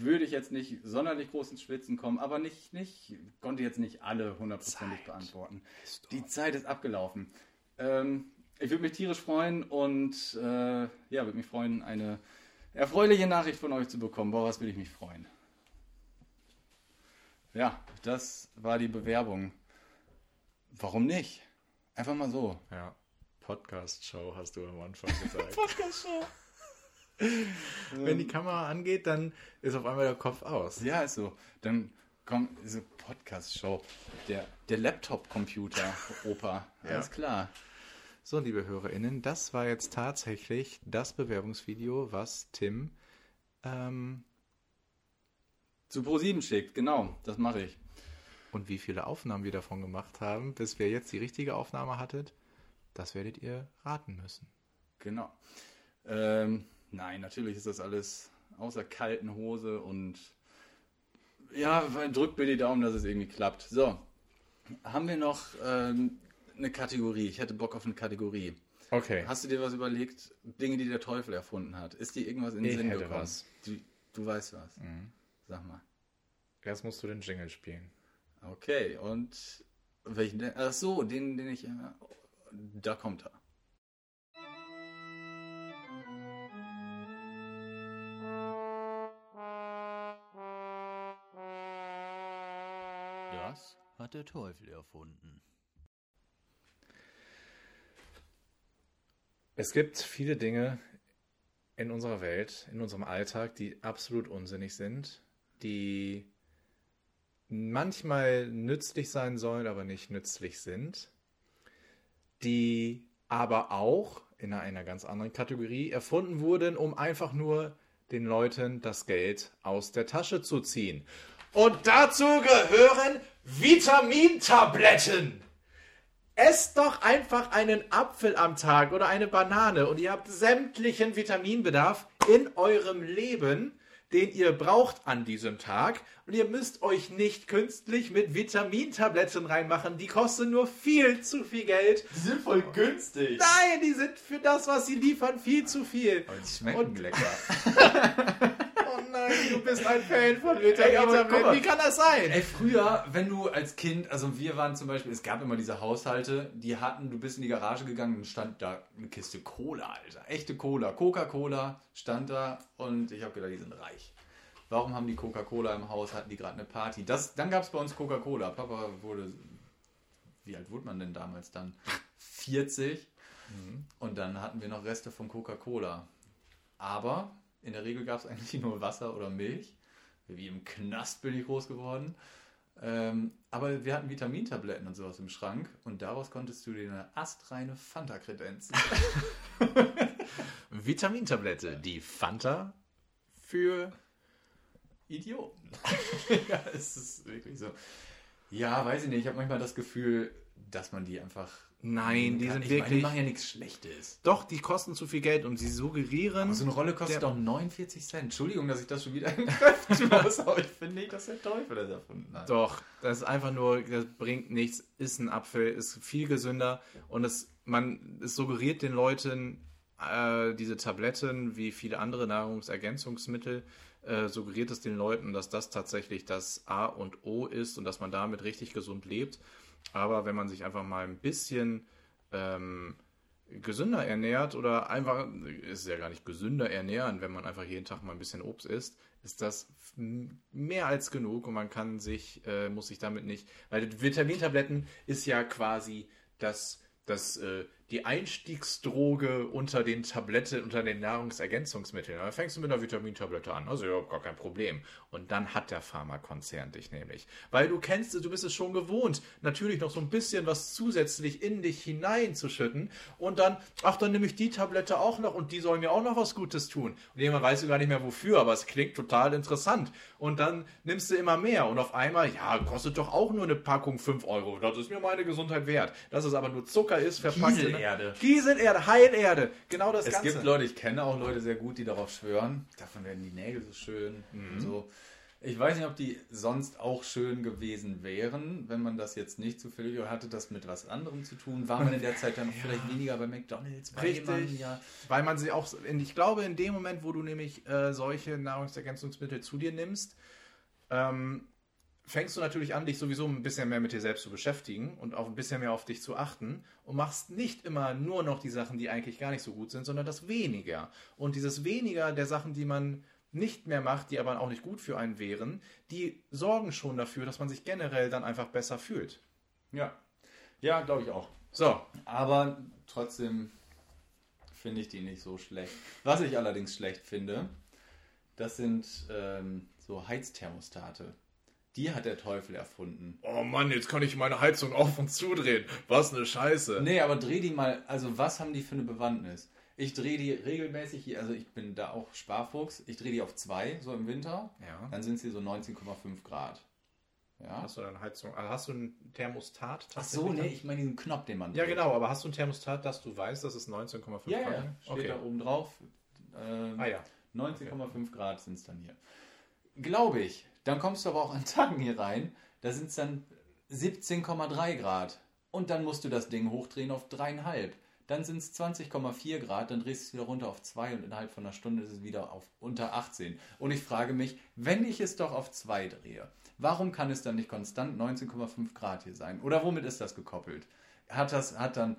würde ich jetzt nicht sonderlich groß ins Schwitzen kommen, aber nicht, nicht, konnte jetzt nicht alle hundertprozentig beantworten. Die Zeit ist abgelaufen. Ähm, ich würde mich tierisch freuen und äh, ja, würde mich freuen, eine erfreuliche Nachricht von euch zu bekommen. Boah, was würde ich mich freuen. Ja, das war die Bewerbung. Warum nicht? Einfach mal so. Ja, Podcast-Show hast du am Anfang gesagt. Podcast-Show. Wenn die Kamera angeht, dann ist auf einmal der Kopf aus. Ja, ist so. Dann kommt diese Podcast-Show. Der, der Laptop-Computer, Opa. Alles ja. klar. So, liebe HörerInnen, das war jetzt tatsächlich das Bewerbungsvideo, was Tim ähm, zu Pro7 schickt. Genau, das mache ich. Und wie viele Aufnahmen wir davon gemacht haben, bis wir jetzt die richtige Aufnahme hattet, das werdet ihr raten müssen. Genau. Ähm, Nein, natürlich ist das alles außer kalten Hose und ja, drückt mir die Daumen, dass es irgendwie klappt. So, haben wir noch ähm, eine Kategorie? Ich hätte Bock auf eine Kategorie. Okay. Hast du dir was überlegt? Dinge, die der Teufel erfunden hat. Ist dir irgendwas in den ich Sinn hätte gekommen? Was. Du, du weißt was. Mhm. Sag mal. Erst musst du den Jingle spielen. Okay, und welchen denn? Ach so, den, den ich. Äh, da kommt er. Der Teufel erfunden. Es gibt viele Dinge in unserer Welt, in unserem Alltag, die absolut unsinnig sind, die manchmal nützlich sein sollen, aber nicht nützlich sind, die aber auch in einer ganz anderen Kategorie erfunden wurden, um einfach nur den Leuten das Geld aus der Tasche zu ziehen. Und dazu gehören Vitamintabletten. Esst doch einfach einen Apfel am Tag oder eine Banane und ihr habt sämtlichen Vitaminbedarf in eurem Leben, den ihr braucht an diesem Tag. Und ihr müsst euch nicht künstlich mit Vitamintabletten reinmachen. Die kosten nur viel zu viel Geld. Die sind voll günstig. Nein, die sind für das, was sie liefern, viel zu viel. Aber die schmecken Und- lecker. Du bist ein Fan von mal. Wie kann das sein? Ey, früher, wenn du als Kind, also wir waren zum Beispiel, es gab immer diese Haushalte, die hatten, du bist in die Garage gegangen und stand da eine Kiste Cola, Alter. Echte Cola. Coca-Cola stand da und ich habe gedacht, die sind reich. Warum haben die Coca-Cola im Haus? Hatten die gerade eine Party? Das, dann gab es bei uns Coca-Cola. Papa wurde, wie alt wurde man denn damals dann? 40. Und dann hatten wir noch Reste von Coca-Cola. Aber in der Regel gab es eigentlich nur Wasser oder Milch. Wie im Knast bin ich groß geworden. Ähm, aber wir hatten Vitamintabletten und sowas im Schrank und daraus konntest du dir eine astreine Fanta kredenzen. Vitamintablette, die Fanta für Idioten. ja, es ist wirklich so. Ja, weiß ich nicht. Ich habe manchmal das Gefühl, dass man die einfach. Nein, die kann. sind ich Meine, die wirklich- machen ja nichts Schlechtes. Doch, die kosten zu viel Geld und sie suggerieren. Aber so eine Rolle kostet Der- doch 49 Cent. Entschuldigung, dass ich das schon wieder entkräften muss, aber ich finde nicht, dass der Teufel das erfunden hat. Doch, das ist einfach nur, das bringt nichts, ist ein Apfel, ist viel gesünder und es, man, es suggeriert den Leuten, äh, diese Tabletten wie viele andere Nahrungsergänzungsmittel, äh, suggeriert es den Leuten, dass das tatsächlich das A und O ist und dass man damit richtig gesund lebt. Aber wenn man sich einfach mal ein bisschen ähm, gesünder ernährt oder einfach, ist ja gar nicht gesünder ernähren, wenn man einfach jeden Tag mal ein bisschen Obst isst, ist das mehr als genug und man kann sich, äh, muss sich damit nicht, weil Vitamintabletten ist ja quasi das, das, äh, die Einstiegsdroge unter den Tabletten, unter den Nahrungsergänzungsmitteln. Da fängst du mit einer Vitamintablette an, also ja, gar kein Problem. Und dann hat der Pharmakonzern dich nämlich. Weil du kennst es, du bist es schon gewohnt, natürlich noch so ein bisschen was zusätzlich in dich hineinzuschütten und dann, ach, dann nehme ich die Tablette auch noch und die soll mir auch noch was Gutes tun. Und irgendwann weißt du gar nicht mehr wofür, aber es klingt total interessant. Und dann nimmst du immer mehr und auf einmal, ja, kostet doch auch nur eine Packung 5 Euro. Das ist mir meine Gesundheit wert. Dass es aber nur Zucker ist, verpackt in- Kieselerde. Kieselerde, Heilerde. Genau das Es Ganze. gibt Leute, ich kenne auch Leute sehr gut, die darauf schwören. Davon werden die Nägel so schön Mhm. so. Ich weiß nicht, ob die sonst auch schön gewesen wären, wenn man das jetzt nicht zufällig oder hatte das mit was anderem zu tun. War man in der Zeit dann vielleicht weniger bei McDonalds, Richtig. man ja Weil man sie auch, in, ich glaube, in dem Moment, wo du nämlich äh, solche Nahrungsergänzungsmittel zu dir nimmst, ähm, fängst du natürlich an, dich sowieso ein bisschen mehr mit dir selbst zu beschäftigen und auch ein bisschen mehr auf dich zu achten und machst nicht immer nur noch die Sachen, die eigentlich gar nicht so gut sind, sondern das weniger. Und dieses weniger der Sachen, die man nicht mehr macht, die aber auch nicht gut für einen wären, die sorgen schon dafür, dass man sich generell dann einfach besser fühlt. Ja, ja glaube ich auch. So, Aber trotzdem finde ich die nicht so schlecht. Was ich allerdings schlecht finde, das sind ähm, so Heizthermostate. Die hat der Teufel erfunden. oh Mann, jetzt kann ich meine Heizung auf und zudrehen. Was eine Scheiße. Nee, aber dreh die mal, also was haben die für eine Bewandtnis? Ich drehe die regelmäßig, hier, also ich bin da auch Sparfuchs, ich drehe die auf 2, so im Winter, Ja. dann sind sie so 19,5 Grad. Ja. Hast du eine Heizung? Also hast du ein Thermostat? Ach so, nee, ich meine diesen Knopf, den man Ja, dreht. genau, aber hast du ein Thermostat, dass du weißt, dass es 19,5 Ja, Grad ja, ist? steht Okay. da oben drauf. Ähm, Ah ja. 19,5 Grad sind es dann hier. Glaube ich. Dann kommst du aber auch an Tagen hier rein, da sind es dann 17,3 Grad. Und dann musst du das Ding hochdrehen auf 3,5. Dann sind es 20,4 Grad, dann drehst du es wieder runter auf 2 und innerhalb von einer Stunde ist es wieder auf unter 18. Und ich frage mich, wenn ich es doch auf 2 drehe, warum kann es dann nicht konstant 19,5 Grad hier sein? Oder womit ist das gekoppelt? Hat das, hat dann,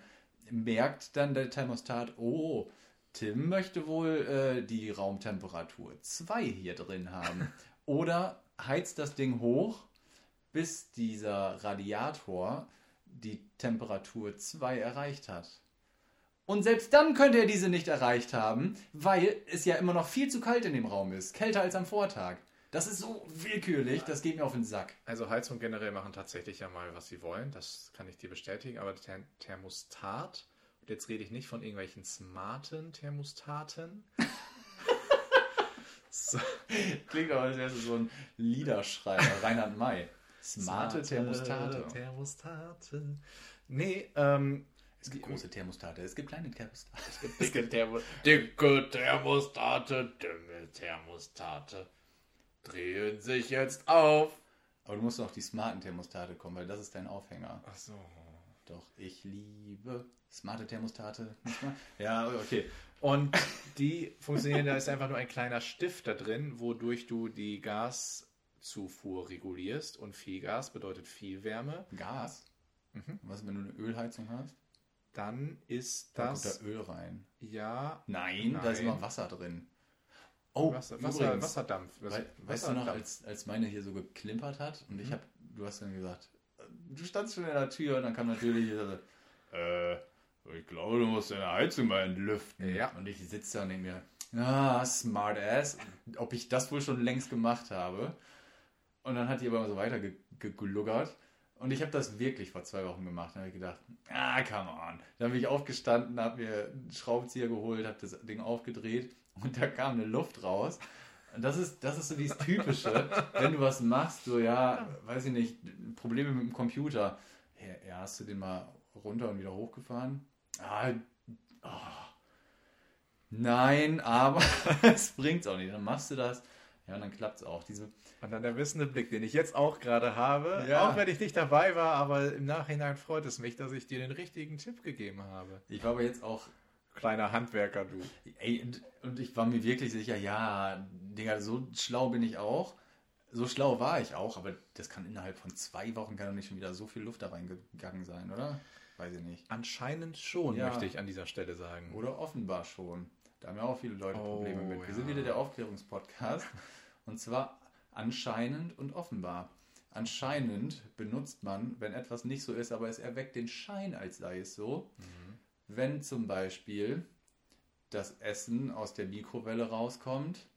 merkt dann der Thermostat, oh, Tim möchte wohl äh, die Raumtemperatur 2 hier drin haben. Oder heizt das Ding hoch, bis dieser Radiator die Temperatur 2 erreicht hat. Und selbst dann könnte er diese nicht erreicht haben, weil es ja immer noch viel zu kalt in dem Raum ist. Kälter als am Vortag. Das ist so willkürlich, das geht mir auf den Sack. Also Heizung generell machen tatsächlich ja mal, was sie wollen. Das kann ich dir bestätigen. Aber der Thermostat, und jetzt rede ich nicht von irgendwelchen smarten Thermostaten. So, Klingt aber, als wäre es so ein Liederschreiber, Reinhard May. Smarte Thermostate. Thermostate. Nee, ähm, Es gibt große Thermostate, es gibt kleine Thermostate. dicke, Thermo dicke Thermostate, dünne Thermostate drehen sich jetzt auf. Aber du musst noch auf die smarten Thermostate kommen, weil das ist dein Aufhänger. Ach so. Doch, ich liebe smarte Thermostate. Ja, okay. Und die funktionieren, da ist einfach nur ein kleiner Stift da drin, wodurch du die Gaszufuhr regulierst. Und viel Gas bedeutet viel Wärme. Gas. Was, wenn du eine Ölheizung hast? Dann ist Da das. kommt da Öl rein. ja. Nein, da ist Nein. immer Wasser drin. Oh, Wasser, Wasser, übrigens, Wasserdampf. Wasser- weißt du noch, Wasserdampf. als, als meine hier so geklimpert hat und Mhm. ich hab, du hast dann gesagt, du standst schon in der Tür und dann kam natürlich so, äh, ich glaube, du musst deine Heizung mal entlüften. Ja. Und ich sitze da und denke mir, ah, smart ass, ob ich das wohl schon längst gemacht habe. Und dann hat die aber so weiter ge- ge- geluggert. Und ich habe das wirklich vor zwei Wochen gemacht. Dann habe ich gedacht, ah, come on. Dann bin ich aufgestanden, habe mir einen Schraubenzieher geholt, habe das Ding aufgedreht und da kam eine Luft raus. Das ist, das ist so dieses Typische, wenn du was machst, so, ja, weiß ich nicht, Probleme mit dem Computer. Ja, ja, hast du den mal runter und wieder hochgefahren? Ah, ah. Nein, aber es bringt's auch nicht. Dann machst du das, ja, und dann klappt's auch. Diese, Und dann der wissende Blick, den ich jetzt auch gerade habe, Ja. auch wenn ich nicht dabei war, aber im Nachhinein freut es mich, dass ich dir den richtigen Tipp gegeben habe. ich war aber jetzt auch Kleiner Handwerker, du. Ey, und, ich war mir wirklich sicher, ja, Digga, so schlau bin ich auch. So schlau war ich auch, aber das kann innerhalb von zwei Wochen kann doch nicht schon wieder so viel Luft da reingegangen sein, oder? Weiß ich nicht. Anscheinend schon, Ja. möchte ich an dieser Stelle sagen. Oder offenbar schon. Da haben ja auch viele Leute Oh, Probleme mit. Wir ja. sind wieder der Aufklärungspodcast. Und zwar anscheinend und offenbar. Anscheinend benutzt man, wenn etwas nicht so ist, aber es erweckt den Schein, als sei es so, Mhm. Wenn zum Beispiel das Essen aus der Mikrowelle rauskommt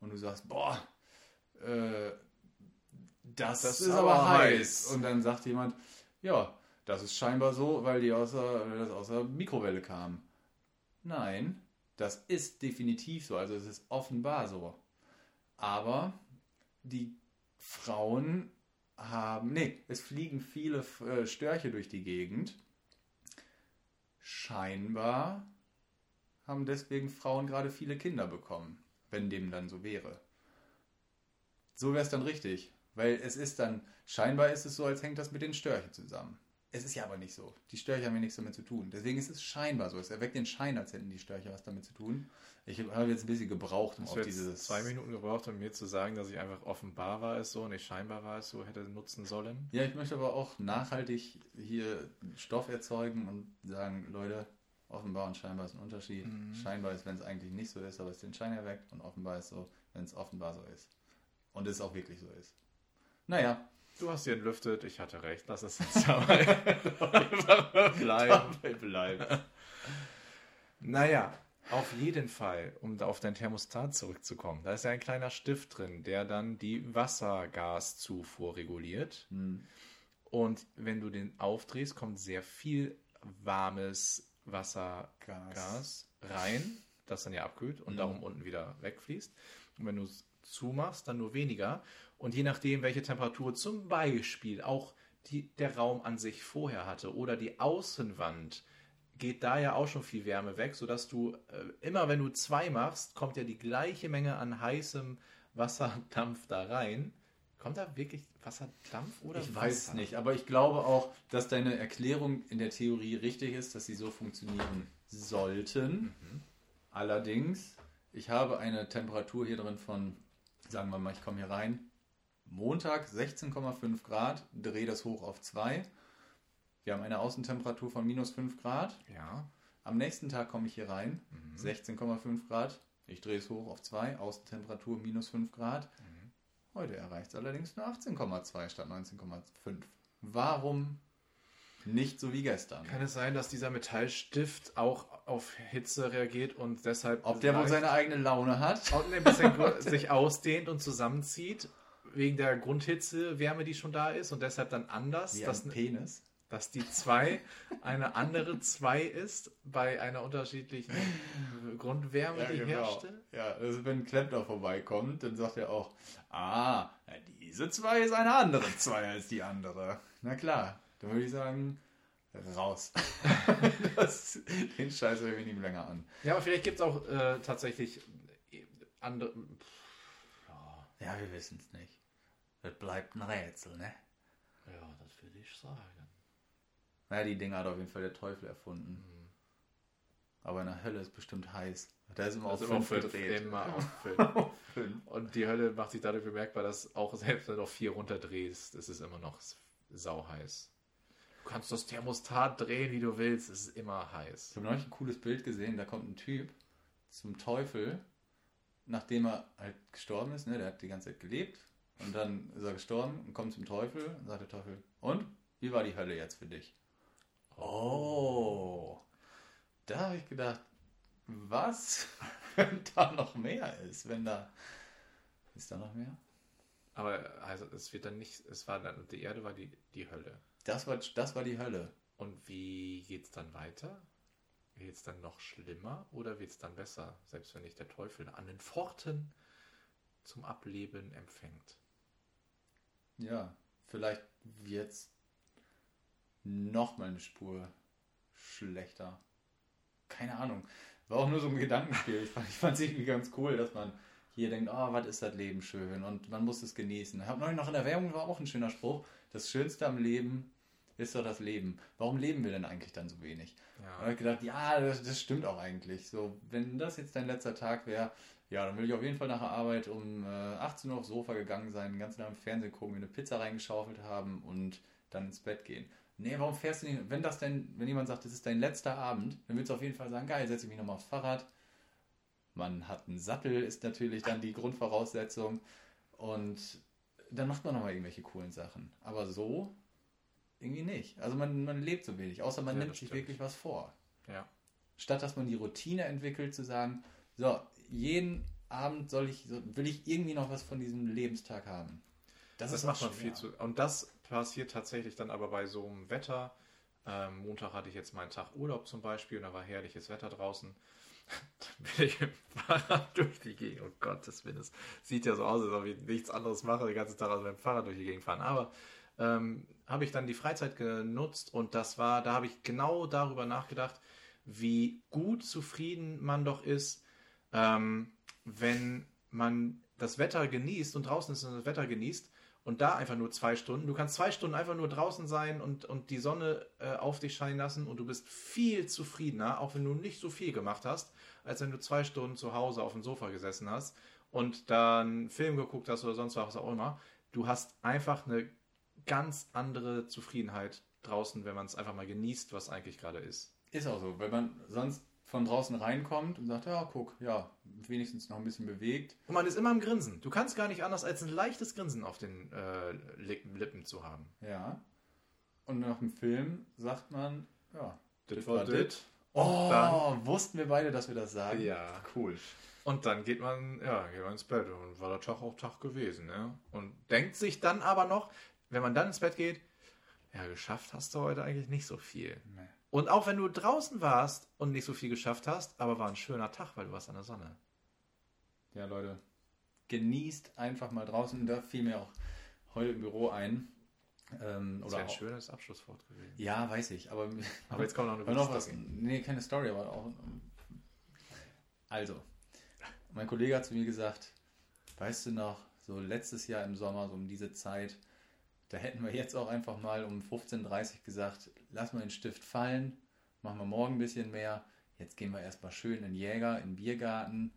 und du sagst, boah, äh, das, Das ist aber heiß. heiß. Und dann sagt jemand, ja, das ist scheinbar so, weil die außer, weil das aus der Mikrowelle kam. Nein, das ist definitiv so, also es ist offenbar so. Aber die Frauen haben, nee, es fliegen viele äh, Störche durch die Gegend. Scheinbar haben deswegen Frauen gerade viele Kinder bekommen, wenn dem dann so wäre. So wäre es dann richtig, weil es ist dann, scheinbar ist es so, als hängt das mit den Störchen zusammen. Es ist ja aber nicht so. Die Störche haben ja nichts damit zu tun. Deswegen ist es scheinbar so. Es erweckt den Schein, als hätten die Störche was damit zu tun. Ich habe jetzt ein bisschen gebraucht, um Ich auf dieses. zwei Minuten gebraucht, um mir zu sagen, dass ich einfach offenbar war es so und nicht scheinbar war es so hätte nutzen sollen. Ja, ich möchte aber auch nachhaltig hier Stoff erzeugen und sagen, Leute, offenbar und scheinbar ist ein Unterschied. Scheinbar ist, wenn es eigentlich nicht so ist, aber es den Schein erweckt und offenbar ist so, wenn es offenbar so ist. Und es auch wirklich so ist. Naja, Du hast dir entlüftet, ich hatte recht. Lass es jetzt dabei bleiben. dabei bleiben. Naja, auf jeden Fall, um auf dein Thermostat zurückzukommen, da ist ja ein kleiner Stift drin, der dann die Wassergaszufuhr reguliert. Und wenn du den aufdrehst, kommt sehr viel warmes Wassergas Gas. rein, das dann ja abkühlt und darum unten wieder wegfließt. Und wenn du es zumachst, dann nur weniger. Und je nachdem, welche Temperatur zum Beispiel auch die, der Raum an sich vorher hatte oder die Außenwand, geht da ja auch schon viel Wärme weg, sodass du äh, immer, wenn du zwei machst, kommt ja die gleiche Menge an heißem Wasserdampf da rein. Kommt da wirklich Wasserdampf oder Ich weiß Wasser? nicht, aber ich glaube auch, dass deine Erklärung in der Theorie richtig ist, dass sie so funktionieren sollten. Allerdings, ich habe eine Temperatur hier drin von, sagen wir mal, ich komme hier rein, Montag 16,5 Grad, drehe das hoch auf 2. Wir haben eine Außentemperatur von minus 5 Grad. Ja. Am nächsten Tag komme ich hier rein, 16,5 Grad. Ich drehe es hoch auf 2, Außentemperatur minus 5 Grad. Heute erreicht es allerdings nur 18,2 statt 19,5. Warum nicht so wie gestern? Kann es sein, dass dieser Metallstift auch auf Hitze reagiert und deshalb Ob der wohl seine eigene Laune hat? und ein bisschen sich ausdehnt und zusammenzieht wegen der Grundhitze, Wärme, die schon da ist und deshalb dann anders, Wie dass, ein Penis? dass die 2 eine andere 2 ist bei einer unterschiedlichen Grundwärme, die herrscht. genau. Ja, also wenn ein Klempner vorbeikommt, dann sagt er auch, ah, diese zwei ist eine andere zwei als die andere. Na klar, dann würde ich sagen, raus. das, den Scheiß höre ich nicht mehr länger an. Ja, aber vielleicht gibt es auch äh, tatsächlich andere. Ja, wir wissen es nicht. Das bleibt ein Rätsel, ne? Ja, das würde ich sagen. Naja, die Dinger hat auf jeden Fall der Teufel erfunden. Aber in der Hölle ist bestimmt heiß. Da ist immer Das auf ist immer 5 fünf, gedreht. immer auf fünf. Fünf. Und die Hölle macht sich dadurch bemerkbar, dass auch selbst wenn du auf vier runterdrehst, ist es immer noch sauheiß. Du kannst das Thermostat drehen, wie du willst, es ist immer heiß. Ich habe neulich ein cooles Bild gesehen, da kommt ein Typ zum Teufel, nachdem er halt gestorben ist, ne? Der hat die ganze Zeit gelebt und dann ist er gestorben und kommt zum Teufel und sagt der Teufel, und? Wie war die Hölle jetzt für dich? Oh. Da habe ich gedacht, was, wenn da noch mehr ist, wenn da. Ist da noch mehr? Aber also es wird dann nicht, es war dann, die Erde war die, die Hölle. Das war, das war die Hölle. Und wie geht's dann weiter? Geht's dann noch schlimmer oder wird's dann besser, selbst wenn dich der Teufel an den Pforten zum Ableben empfängt? Ja, vielleicht wird's noch mal eine Spur schlechter. Keine Ahnung. War auch nur so ein Gedankenspiel. Ich fand es irgendwie ganz cool, dass man hier denkt, oh, was ist das Leben schön und man muss es genießen. Ich habe neulich noch in der Werbung war auch ein schöner Spruch. Das Schönste am Leben ist doch das Leben. Warum leben wir denn eigentlich dann so wenig? Ja. Und da habe ich gedacht, ja, das, das stimmt auch eigentlich. So, wenn das jetzt dein letzter Tag wäre, ja, dann will ich auf jeden Fall nach der Arbeit um äh, 18 Uhr aufs Sofa gegangen sein, den ganzen Tag im Fernsehen gucken, mir eine Pizza reingeschaufelt haben und dann ins Bett gehen. Nee, warum fährst du nicht? Wenn das denn, wenn jemand sagt, das ist dein letzter Abend, dann willst du auf jeden Fall sagen, geil, setze ich mich nochmal aufs Fahrrad. Man hat einen Sattel, ist natürlich dann die Grundvoraussetzung. Und dann macht man nochmal irgendwelche coolen Sachen. Aber so irgendwie nicht. Also man, man lebt so wenig, außer man Ja, nimmt sich stimmt. wirklich was vor. Ja. Statt dass man die Routine entwickelt, zu sagen, so, jeden Abend soll ich, so, will ich irgendwie noch was von diesem Lebenstag haben. Das, ist macht man schwer. viel zu. Und das passiert tatsächlich dann aber bei so einem Wetter. Ähm, Montag hatte ich jetzt meinen Tag Urlaub zum Beispiel und da war herrliches Wetter draußen. Dann bin ich mit dem Fahrrad durch die Gegend. Oh Gottes Willen, es sieht ja so aus, als ob ich nichts anderes mache, den ganzen Tag als mit dem Fahrrad durch die Gegend fahren. Aber ähm, habe ich dann die Freizeit genutzt und das war, da habe ich genau darüber nachgedacht, wie gut zufrieden man doch ist, ähm, wenn man das Wetter genießt und draußen ist und das Wetter genießt und da einfach nur zwei Stunden. Du kannst zwei Stunden einfach nur draußen sein und, und die Sonne äh, auf dich scheinen lassen und du bist viel zufriedener, auch wenn du nicht so viel gemacht hast, als wenn du zwei Stunden zu Hause auf dem Sofa gesessen hast und dann einen Film geguckt hast oder sonst was auch immer. Du hast einfach eine ganz andere Zufriedenheit draußen, wenn man es einfach mal genießt, was eigentlich gerade ist. Ist auch so, wenn man sonst von draußen reinkommt und sagt, ja, guck, ja, wenigstens noch ein bisschen bewegt. Und man ist immer am Grinsen. Du kannst gar nicht anders, als ein leichtes Grinsen auf den äh, Lippen, zu haben. Ja. Und nach dem Film sagt man, ja, Das war das. Oh, wussten wir beide, dass wir das sagen? Ja. Cool. Und dann geht man, ja, geht man ins Bett und war der Tag auch Tag gewesen, ne? Und denkt sich dann aber noch, wenn man dann ins Bett geht, ja, geschafft hast du heute eigentlich nicht so viel. Nee. Und auch wenn du draußen warst und nicht so viel geschafft hast, aber war ein schöner Tag, weil du warst an der Sonne. Ja, Leute, genießt einfach mal draußen. Da fiel mir auch heute im Büro ein. Ähm, Das wäre ein auch, schönes Abschlusswort gewesen. ja, weiß ich, aber, Aber jetzt kommt noch eine aber noch gute was. Nee, keine Story, aber auch. Also, mein Kollege hat zu mir gesagt, weißt du noch, so letztes Jahr im Sommer, so um diese Zeit, da hätten wir jetzt auch einfach mal um 15.30 Uhr gesagt, lass mal den Stift fallen, machen wir morgen ein bisschen mehr. Jetzt gehen wir erstmal schön in den Jäger, in den Biergarten,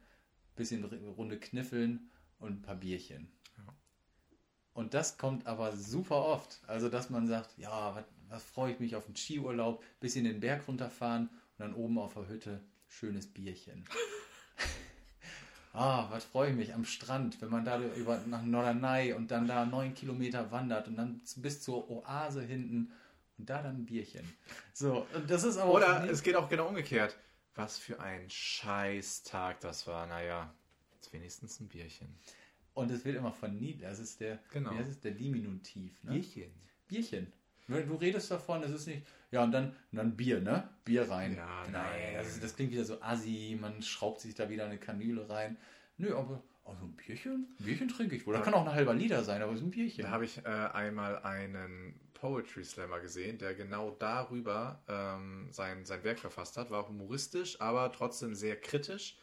bisschen Runde kniffeln und ein paar Bierchen. Ja. Und das kommt aber super oft. Also, dass man sagt, ja, was, was freue ich mich auf einen Skiurlaub, bisschen den Berg runterfahren und dann oben auf der Hütte schönes Bierchen. ah, was freue ich mich am Strand, wenn man da über nach Norderney und dann da neun Kilometer wandert und dann bis zur Oase hinten und da dann ein Bierchen. So, und das ist aber Oder es geht auch genau umgekehrt. Was für ein Scheißtag das war. Naja, jetzt wenigstens ein Bierchen. und es wird immer verniedlicht. Das ist der, Genau. heißt es, der Diminutiv. Ne? Bierchen. Bierchen. Du redest davon, es ist nicht, ja, und dann, und dann Bier, ne? Bier rein. Ja, nein. nein. Das, ist, das klingt wieder so assi, man schraubt sich da wieder eine Kanüle rein. Nö, aber, Also ein Bierchen? Ein Bierchen trinke ich wohl. Da kann auch ein halber Liter sein, aber es ist ein Bierchen. Da habe ich äh, einmal einen Poetry Slammer gesehen, der genau darüber ähm, sein, sein Werk verfasst hat. War humoristisch, aber trotzdem sehr kritisch,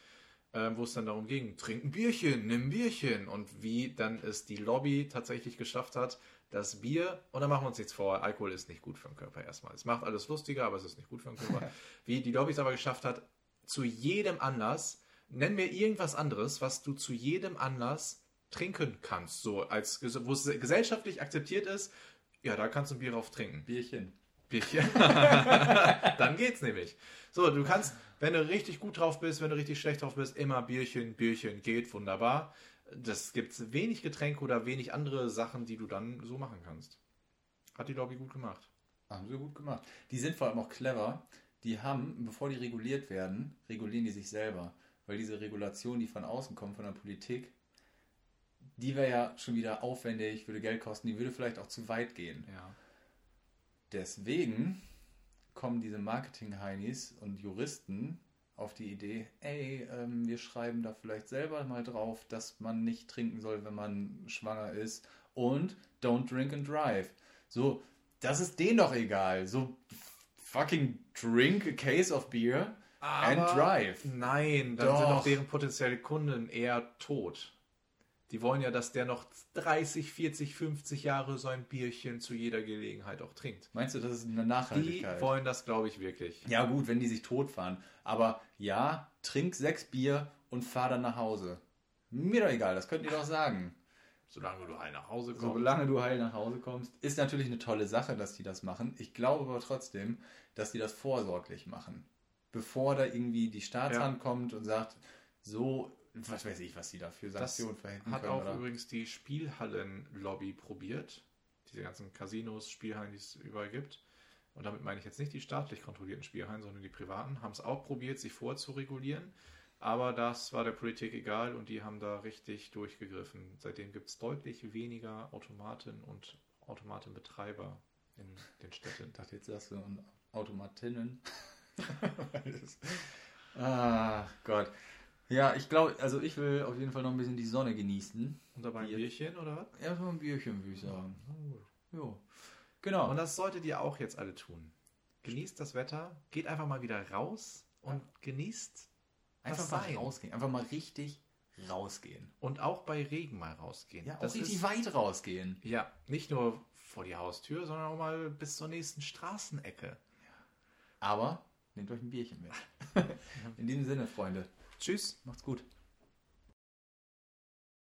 ähm, wo es dann darum ging, trink ein Bierchen, nimm ein Bierchen. Und wie dann es die Lobby tatsächlich geschafft hat, das Bier, und da machen wir uns nichts vor, Alkohol ist nicht gut für den Körper erstmal. Es macht alles lustiger, aber es ist nicht gut für den Körper. wie die Lobby es aber geschafft hat, zu jedem Anlass nenn mir irgendwas anderes, was du zu jedem Anlass trinken kannst. So, als wo es gesellschaftlich akzeptiert ist, ja, da kannst du ein Bier drauf trinken. Bierchen. Bierchen. Dann geht's nämlich. So, du kannst, wenn du richtig gut drauf bist, wenn du richtig schlecht drauf bist, immer Bierchen, Bierchen geht, wunderbar. Das gibt wenig Getränke oder wenig andere Sachen, die du dann so machen kannst. Hat die Lobby gut gemacht. Haben sie gut gemacht. Die sind vor allem auch clever. Die haben, bevor die reguliert werden, regulieren die sich selber weil diese Regulation, die von außen kommt, von der Politik, die wäre ja schon wieder aufwendig, würde Geld kosten, die würde vielleicht auch zu weit gehen. Ja. Deswegen kommen diese Marketing-Heinis und Juristen auf die Idee, ey, ähm, wir schreiben da vielleicht selber mal drauf, dass man nicht trinken soll, wenn man schwanger ist und don't drink and drive. So, das ist denen doch egal. So fucking drink a case of beer And Drive. Nein, dann Doch. sind auch deren potenzielle Kunden eher tot. Die wollen ja, dass der noch 30, 40, 50 Jahre so ein Bierchen zu jeder Gelegenheit auch trinkt. Meinst du, das ist eine Nachhaltigkeit? Die wollen das, glaube ich, wirklich. Ja, gut, wenn die sich totfahren. Aber ja, trink sechs Bier und fahr dann nach Hause. Mir doch egal, das könnt ihr doch sagen. Solange du heil nach Hause kommst. Solange du heil nach Hause kommst. Ist natürlich eine tolle Sache, dass die das machen. Ich glaube aber trotzdem, dass die das vorsorglich machen bevor da irgendwie die Staatshand ja. kommt und sagt, so, was weiß ich, was sie da für Sanktionen verhängen hat können. Hat auch oder? übrigens die Spielhallen-Lobby probiert. Diese ganzen Casinos, Spielhallen, die es überall gibt. Und damit meine ich jetzt nicht die staatlich kontrollierten Spielhallen, sondern die privaten, haben es auch probiert, sich vorzuregulieren. Aber das war der Politik egal und die haben da richtig durchgegriffen. Seitdem gibt es deutlich weniger Automaten und Automatenbetreiber in den Städten. Ich dachte, jetzt sagst du Automatinnen. ah, Gott. Ja, ich glaube, also ich will auf jeden Fall noch ein bisschen die Sonne genießen. Und dabei ein Bierchen, oder was? Ja, so ein Bierchen, würde ich sagen. Ja. Genau. Und das solltet ihr auch jetzt alle tun. Genießt das Wetter, geht einfach mal wieder raus und ja. genießt einfach mal sein. rausgehen. Einfach mal richtig rausgehen. Und auch bei Regen mal rausgehen. Ja, das auch richtig ist, weit rausgehen. Ja, nicht nur vor die Haustür, sondern auch mal bis zur nächsten Straßenecke. Aber Nehmt euch ein Bierchen mit. In diesem Sinne, Freunde. Tschüss. Macht's gut.